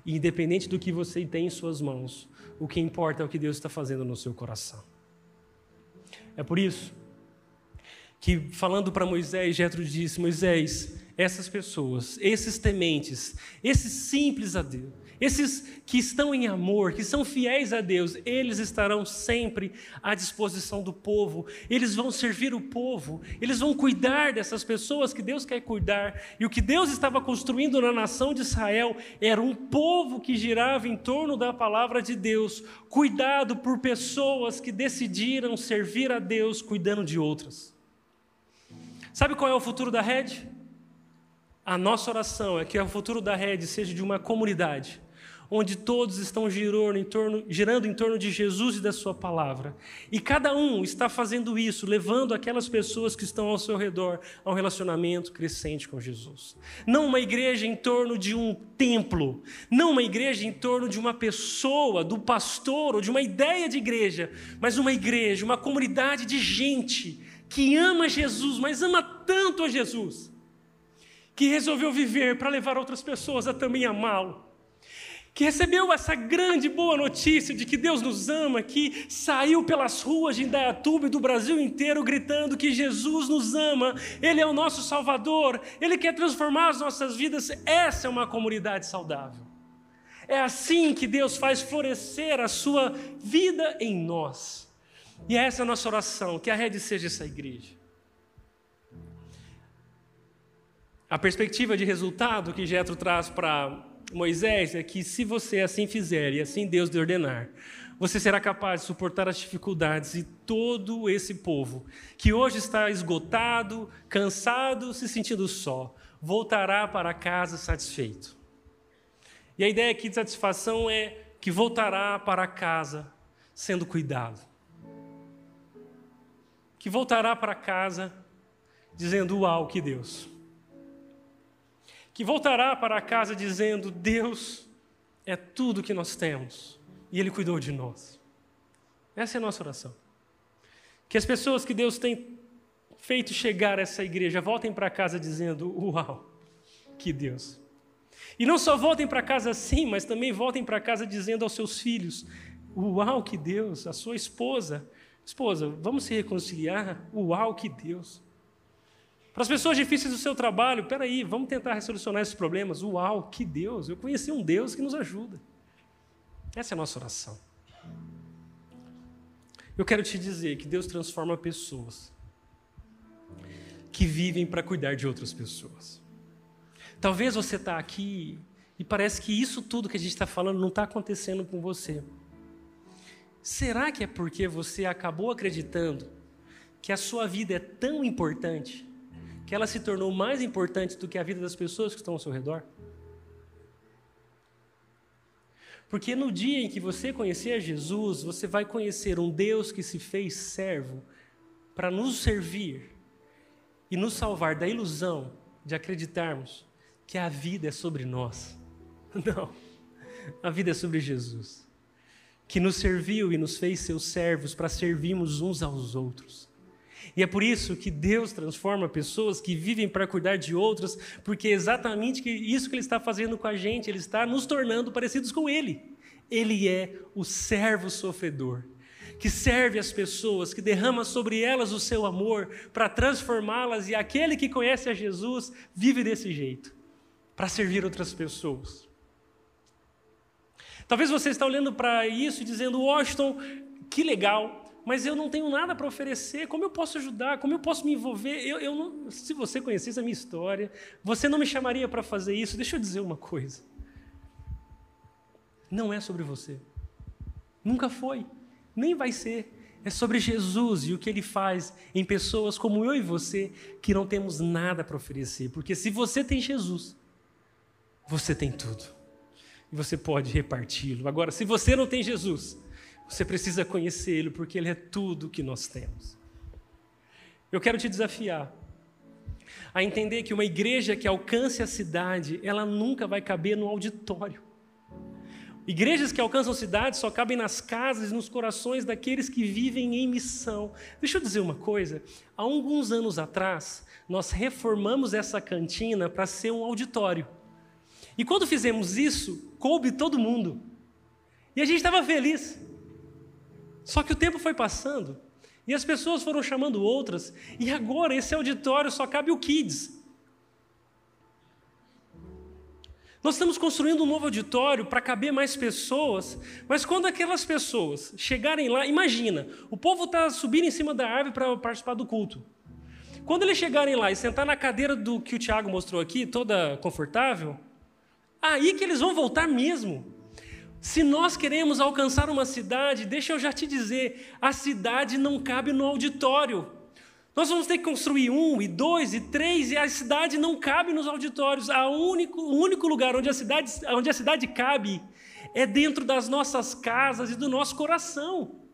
E independente do que você tem em suas mãos, o que importa é o que Deus está fazendo no seu coração. É por isso que, falando para Moisés, Jetro disse: Moisés, essas pessoas, esses tementes, esses simples a Deus, esses que estão em amor, que são fiéis a Deus, eles estarão sempre à disposição do povo, eles vão servir o povo, eles vão cuidar dessas pessoas que Deus quer cuidar. E o que Deus estava construindo na nação de Israel era um povo que girava em torno da palavra de Deus, cuidado por pessoas que decidiram servir a Deus cuidando de outras. Sabe qual é o futuro da rede? A nossa oração é que o futuro da rede seja de uma comunidade onde todos estão girando em, torno, girando em torno de Jesus e da Sua palavra. E cada um está fazendo isso, levando aquelas pessoas que estão ao seu redor a um relacionamento crescente com Jesus. Não uma igreja em torno de um templo, não uma igreja em torno de uma pessoa, do pastor ou de uma ideia de igreja, mas uma igreja, uma comunidade de gente que ama Jesus, mas ama tanto a Jesus, que resolveu viver para levar outras pessoas a também amá-lo que recebeu essa grande boa notícia de que Deus nos ama, que saiu pelas ruas de Indaiatuba e do Brasil inteiro gritando que Jesus nos ama, Ele é o nosso Salvador, Ele quer transformar as nossas vidas. Essa é uma comunidade saudável. É assim que Deus faz florescer a sua vida em nós. E é essa a nossa oração, que a rede seja essa igreja. A perspectiva de resultado que Jetro traz para Moisés é que se você assim fizer e assim Deus lhe ordenar, você será capaz de suportar as dificuldades e todo esse povo, que hoje está esgotado, cansado, se sentindo só, voltará para casa satisfeito. E a ideia aqui de satisfação é que voltará para casa sendo cuidado. Que voltará para casa dizendo: Uau, que Deus! Que voltará para casa dizendo: Deus é tudo que nós temos e Ele cuidou de nós. Essa é a nossa oração. Que as pessoas que Deus tem feito chegar a essa igreja voltem para casa dizendo: Uau, que Deus. E não só voltem para casa assim, mas também voltem para casa dizendo aos seus filhos: Uau, que Deus! A sua esposa, esposa, vamos se reconciliar? Uau, que Deus! Para as pessoas difíceis do seu trabalho, peraí, vamos tentar resolucionar esses problemas. Uau, que Deus! Eu conheci um Deus que nos ajuda. Essa é a nossa oração. Eu quero te dizer que Deus transforma pessoas que vivem para cuidar de outras pessoas. Talvez você está aqui e parece que isso tudo que a gente está falando não está acontecendo com você. Será que é porque você acabou acreditando que a sua vida é tão importante que ela se tornou mais importante do que a vida das pessoas que estão ao seu redor? Porque no dia em que você conhecer Jesus, você vai conhecer um Deus que se fez servo para nos servir e nos salvar da ilusão de acreditarmos que a vida é sobre nós. Não, a vida é sobre Jesus, que nos serviu e nos fez seus servos para servirmos uns aos outros. E é por isso que Deus transforma pessoas que vivem para cuidar de outras, porque é exatamente isso que Ele está fazendo com a gente, Ele está nos tornando parecidos com Ele. Ele é o servo sofredor, que serve as pessoas, que derrama sobre elas o seu amor para transformá-las, e aquele que conhece a Jesus vive desse jeito, para servir outras pessoas. Talvez você está olhando para isso e dizendo, Washington, que legal, mas eu não tenho nada para oferecer, como eu posso ajudar, como eu posso me envolver? Eu, eu não, se você conhecesse a minha história, você não me chamaria para fazer isso. Deixa eu dizer uma coisa. Não é sobre você. Nunca foi, nem vai ser. É sobre Jesus e o que ele faz em pessoas como eu e você que não temos nada para oferecer. Porque se você tem Jesus, você tem tudo. E você pode reparti-lo. Agora, se você não tem Jesus, você precisa conhecê-lo, porque Ele é tudo que nós temos. Eu quero te desafiar a entender que uma igreja que alcance a cidade, ela nunca vai caber no auditório. Igrejas que alcançam cidades só cabem nas casas e nos corações daqueles que vivem em missão. Deixa eu dizer uma coisa: há alguns anos atrás, nós reformamos essa cantina para ser um auditório. E quando fizemos isso, coube todo mundo. E a gente estava feliz. Só que o tempo foi passando e as pessoas foram chamando outras, e agora esse auditório só cabe o Kids. Nós estamos construindo um novo auditório para caber mais pessoas, mas quando aquelas pessoas chegarem lá, imagina, o povo está subindo em cima da árvore para participar do culto. Quando eles chegarem lá e sentar na cadeira do que o Tiago mostrou aqui, toda confortável, aí que eles vão voltar mesmo. Se nós queremos alcançar uma cidade, deixa eu já te dizer, a cidade não cabe no auditório. Nós vamos ter que construir um, e dois, e três, e a cidade não cabe nos auditórios. A único, o único lugar onde a, cidade, onde a cidade cabe é dentro das nossas casas e do nosso coração.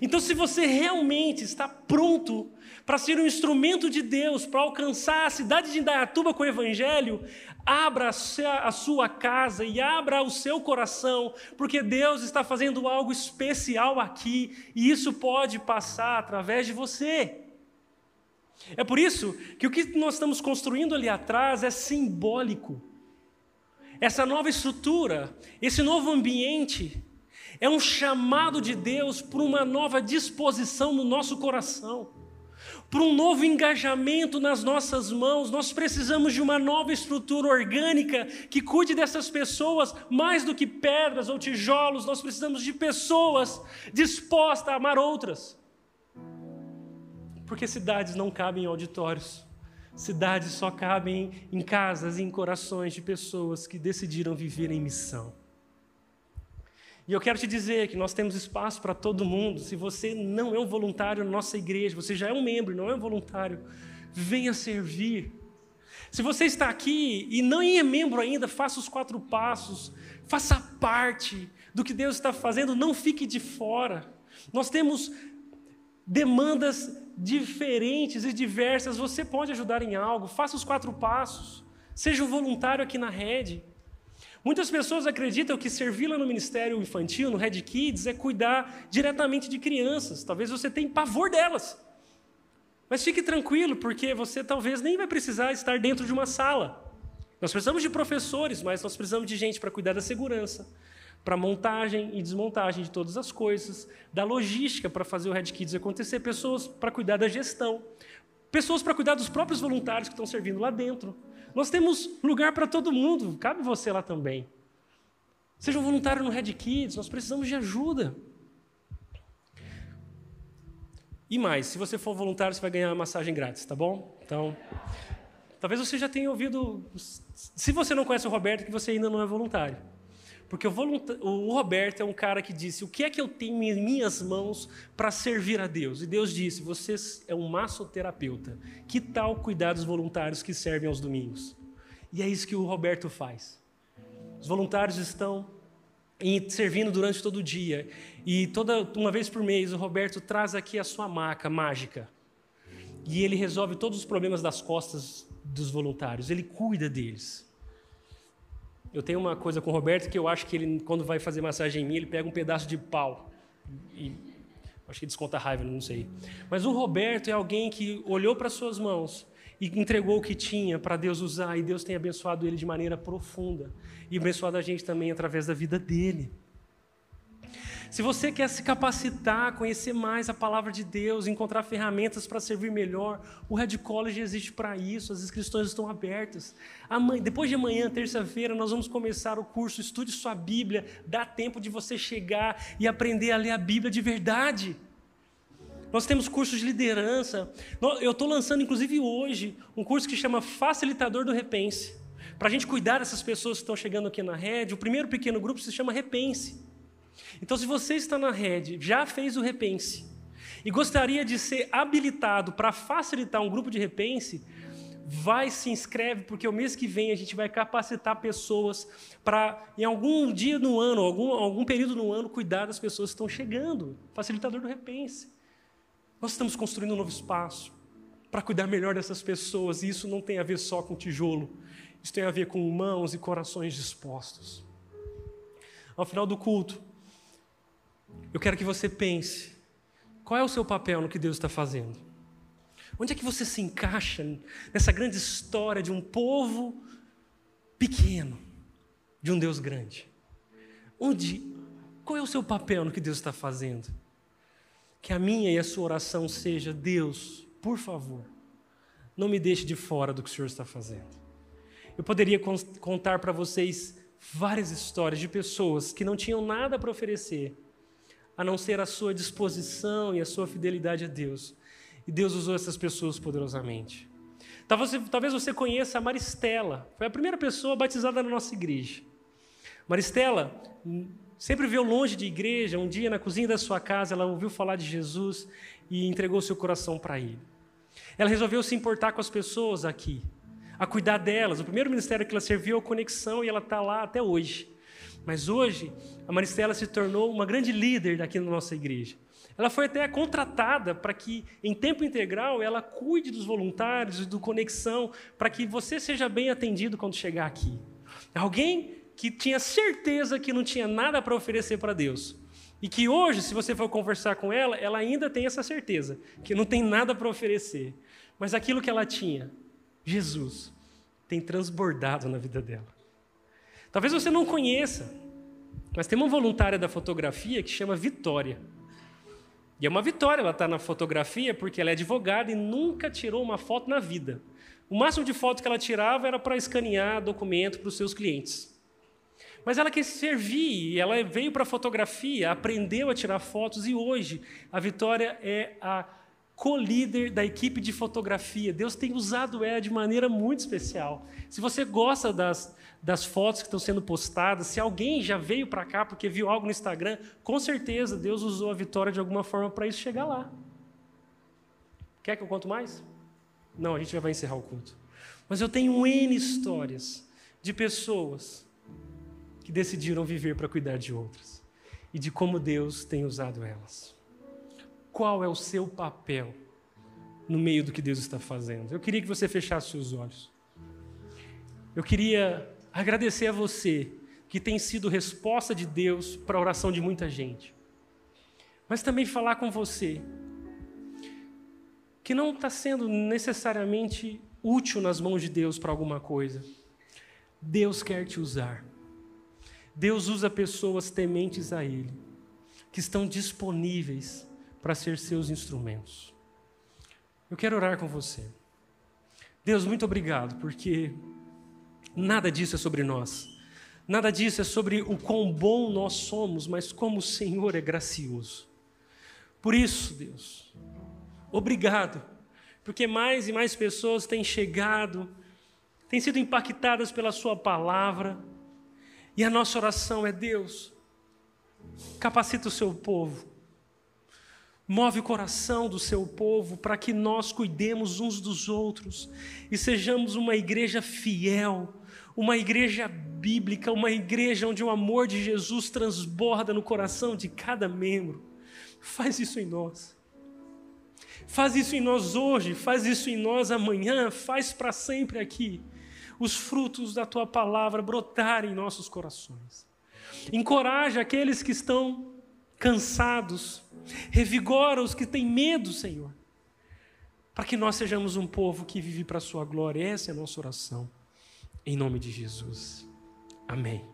Então, se você realmente está pronto para ser um instrumento de Deus, para alcançar a cidade de Indaiatuba com o Evangelho, abra a sua casa e abra o seu coração, porque Deus está fazendo algo especial aqui e isso pode passar através de você. É por isso que o que nós estamos construindo ali atrás é simbólico. Essa nova estrutura, esse novo ambiente, é um chamado de Deus para uma nova disposição no nosso coração para um novo engajamento nas nossas mãos. Nós precisamos de uma nova estrutura orgânica que cuide dessas pessoas mais do que pedras ou tijolos. Nós precisamos de pessoas dispostas a amar outras. Porque cidades não cabem em auditórios. Cidades só cabem em casas e em corações de pessoas que decidiram viver em missão. E eu quero te dizer que nós temos espaço para todo mundo. Se você não é um voluntário na nossa igreja, você já é um membro e não é um voluntário, venha servir. Se você está aqui e não é membro ainda, faça os quatro passos, faça parte do que Deus está fazendo, não fique de fora. Nós temos demandas diferentes e diversas. Você pode ajudar em algo, faça os quatro passos, seja um voluntário aqui na rede. Muitas pessoas acreditam que servir lá no ministério infantil, no Red Kids, é cuidar diretamente de crianças. Talvez você tenha pavor delas. Mas fique tranquilo, porque você talvez nem vai precisar estar dentro de uma sala. Nós precisamos de professores, mas nós precisamos de gente para cuidar da segurança, para montagem e desmontagem de todas as coisas, da logística para fazer o Red Kids acontecer, pessoas para cuidar da gestão, pessoas para cuidar dos próprios voluntários que estão servindo lá dentro. Nós temos lugar para todo mundo, cabe você lá também. Seja um voluntário no Red Kids, nós precisamos de ajuda. E mais, se você for voluntário, você vai ganhar uma massagem grátis, tá bom? Então, talvez você já tenha ouvido. Se você não conhece o Roberto, que você ainda não é voluntário. Porque o, o Roberto é um cara que disse: O que é que eu tenho em minhas mãos para servir a Deus? E Deus disse: Você é um massoterapeuta. Que tal cuidar dos voluntários que servem aos domingos? E é isso que o Roberto faz. Os voluntários estão servindo durante todo o dia. E toda uma vez por mês o Roberto traz aqui a sua maca mágica. E ele resolve todos os problemas das costas dos voluntários. Ele cuida deles. Eu tenho uma coisa com o Roberto que eu acho que ele, quando vai fazer massagem em mim, ele pega um pedaço de pau. E acho que desconta a raiva, não sei. Mas o Roberto é alguém que olhou para suas mãos e entregou o que tinha para Deus usar, e Deus tem abençoado ele de maneira profunda e abençoado a gente também através da vida dele. Se você quer se capacitar, conhecer mais a palavra de Deus, encontrar ferramentas para servir melhor, o Red College existe para isso, as inscrições estão abertas. Amanhã, depois de amanhã, terça-feira, nós vamos começar o curso Estude Sua Bíblia. Dá tempo de você chegar e aprender a ler a Bíblia de verdade. Nós temos cursos de liderança. Eu estou lançando, inclusive hoje, um curso que chama Facilitador do Repense. Para a gente cuidar dessas pessoas que estão chegando aqui na rede, o primeiro pequeno grupo se chama Repense. Então, se você está na rede, já fez o Repense e gostaria de ser habilitado para facilitar um grupo de Repense, vai se inscreve, porque o mês que vem a gente vai capacitar pessoas para, em algum dia no ano, algum, algum período no ano, cuidar das pessoas que estão chegando. Facilitador do Repense. Nós estamos construindo um novo espaço para cuidar melhor dessas pessoas, e isso não tem a ver só com tijolo, isso tem a ver com mãos e corações dispostos. Ao final do culto, eu quero que você pense: qual é o seu papel no que Deus está fazendo? Onde é que você se encaixa nessa grande história de um povo pequeno, de um Deus grande? Onde, qual é o seu papel no que Deus está fazendo? Que a minha e a sua oração seja: Deus, por favor, não me deixe de fora do que o Senhor está fazendo. Eu poderia contar para vocês várias histórias de pessoas que não tinham nada para oferecer, a não ser a sua disposição e a sua fidelidade a Deus. E Deus usou essas pessoas poderosamente. Talvez você, talvez você conheça a Maristela, foi a primeira pessoa batizada na nossa igreja. Maristela Sempre veio longe de igreja, um dia na cozinha da sua casa, ela ouviu falar de Jesus e entregou seu coração para ele. Ela resolveu se importar com as pessoas aqui, a cuidar delas. O primeiro ministério que ela serviu é a Conexão e ela está lá até hoje. Mas hoje, a Maristela se tornou uma grande líder daqui na nossa igreja. Ela foi até contratada para que, em tempo integral, ela cuide dos voluntários e do Conexão, para que você seja bem atendido quando chegar aqui. Alguém que tinha certeza que não tinha nada para oferecer para Deus. E que hoje, se você for conversar com ela, ela ainda tem essa certeza, que não tem nada para oferecer. Mas aquilo que ela tinha, Jesus, tem transbordado na vida dela. Talvez você não conheça, mas tem uma voluntária da fotografia que chama Vitória. E é uma vitória ela estar tá na fotografia porque ela é advogada e nunca tirou uma foto na vida. O máximo de foto que ela tirava era para escanear documento para os seus clientes. Mas ela quis servir, ela veio para a fotografia, aprendeu a tirar fotos e hoje a Vitória é a co-líder da equipe de fotografia. Deus tem usado ela de maneira muito especial. Se você gosta das, das fotos que estão sendo postadas, se alguém já veio para cá porque viu algo no Instagram, com certeza Deus usou a Vitória de alguma forma para isso chegar lá. Quer que eu conto mais? Não, a gente já vai encerrar o culto. Mas eu tenho N histórias de pessoas que decidiram viver para cuidar de outras e de como Deus tem usado elas. Qual é o seu papel no meio do que Deus está fazendo? Eu queria que você fechasse seus olhos. Eu queria agradecer a você que tem sido resposta de Deus para a oração de muita gente. Mas também falar com você que não está sendo necessariamente útil nas mãos de Deus para alguma coisa Deus quer te usar. Deus usa pessoas tementes a Ele, que estão disponíveis para ser seus instrumentos. Eu quero orar com você. Deus, muito obrigado, porque nada disso é sobre nós. Nada disso é sobre o quão bom nós somos, mas como o Senhor é gracioso. Por isso, Deus, obrigado, porque mais e mais pessoas têm chegado, têm sido impactadas pela Sua palavra, e a nossa oração é: Deus, capacita o seu povo, move o coração do seu povo para que nós cuidemos uns dos outros e sejamos uma igreja fiel uma igreja bíblica, uma igreja onde o amor de Jesus transborda no coração de cada membro. Faz isso em nós. Faz isso em nós hoje, faz isso em nós amanhã, faz para sempre aqui os frutos da tua palavra brotarem em nossos corações. Encoraja aqueles que estão cansados, revigora os que têm medo, Senhor, para que nós sejamos um povo que vive para a sua glória. Essa é a nossa oração. Em nome de Jesus. Amém.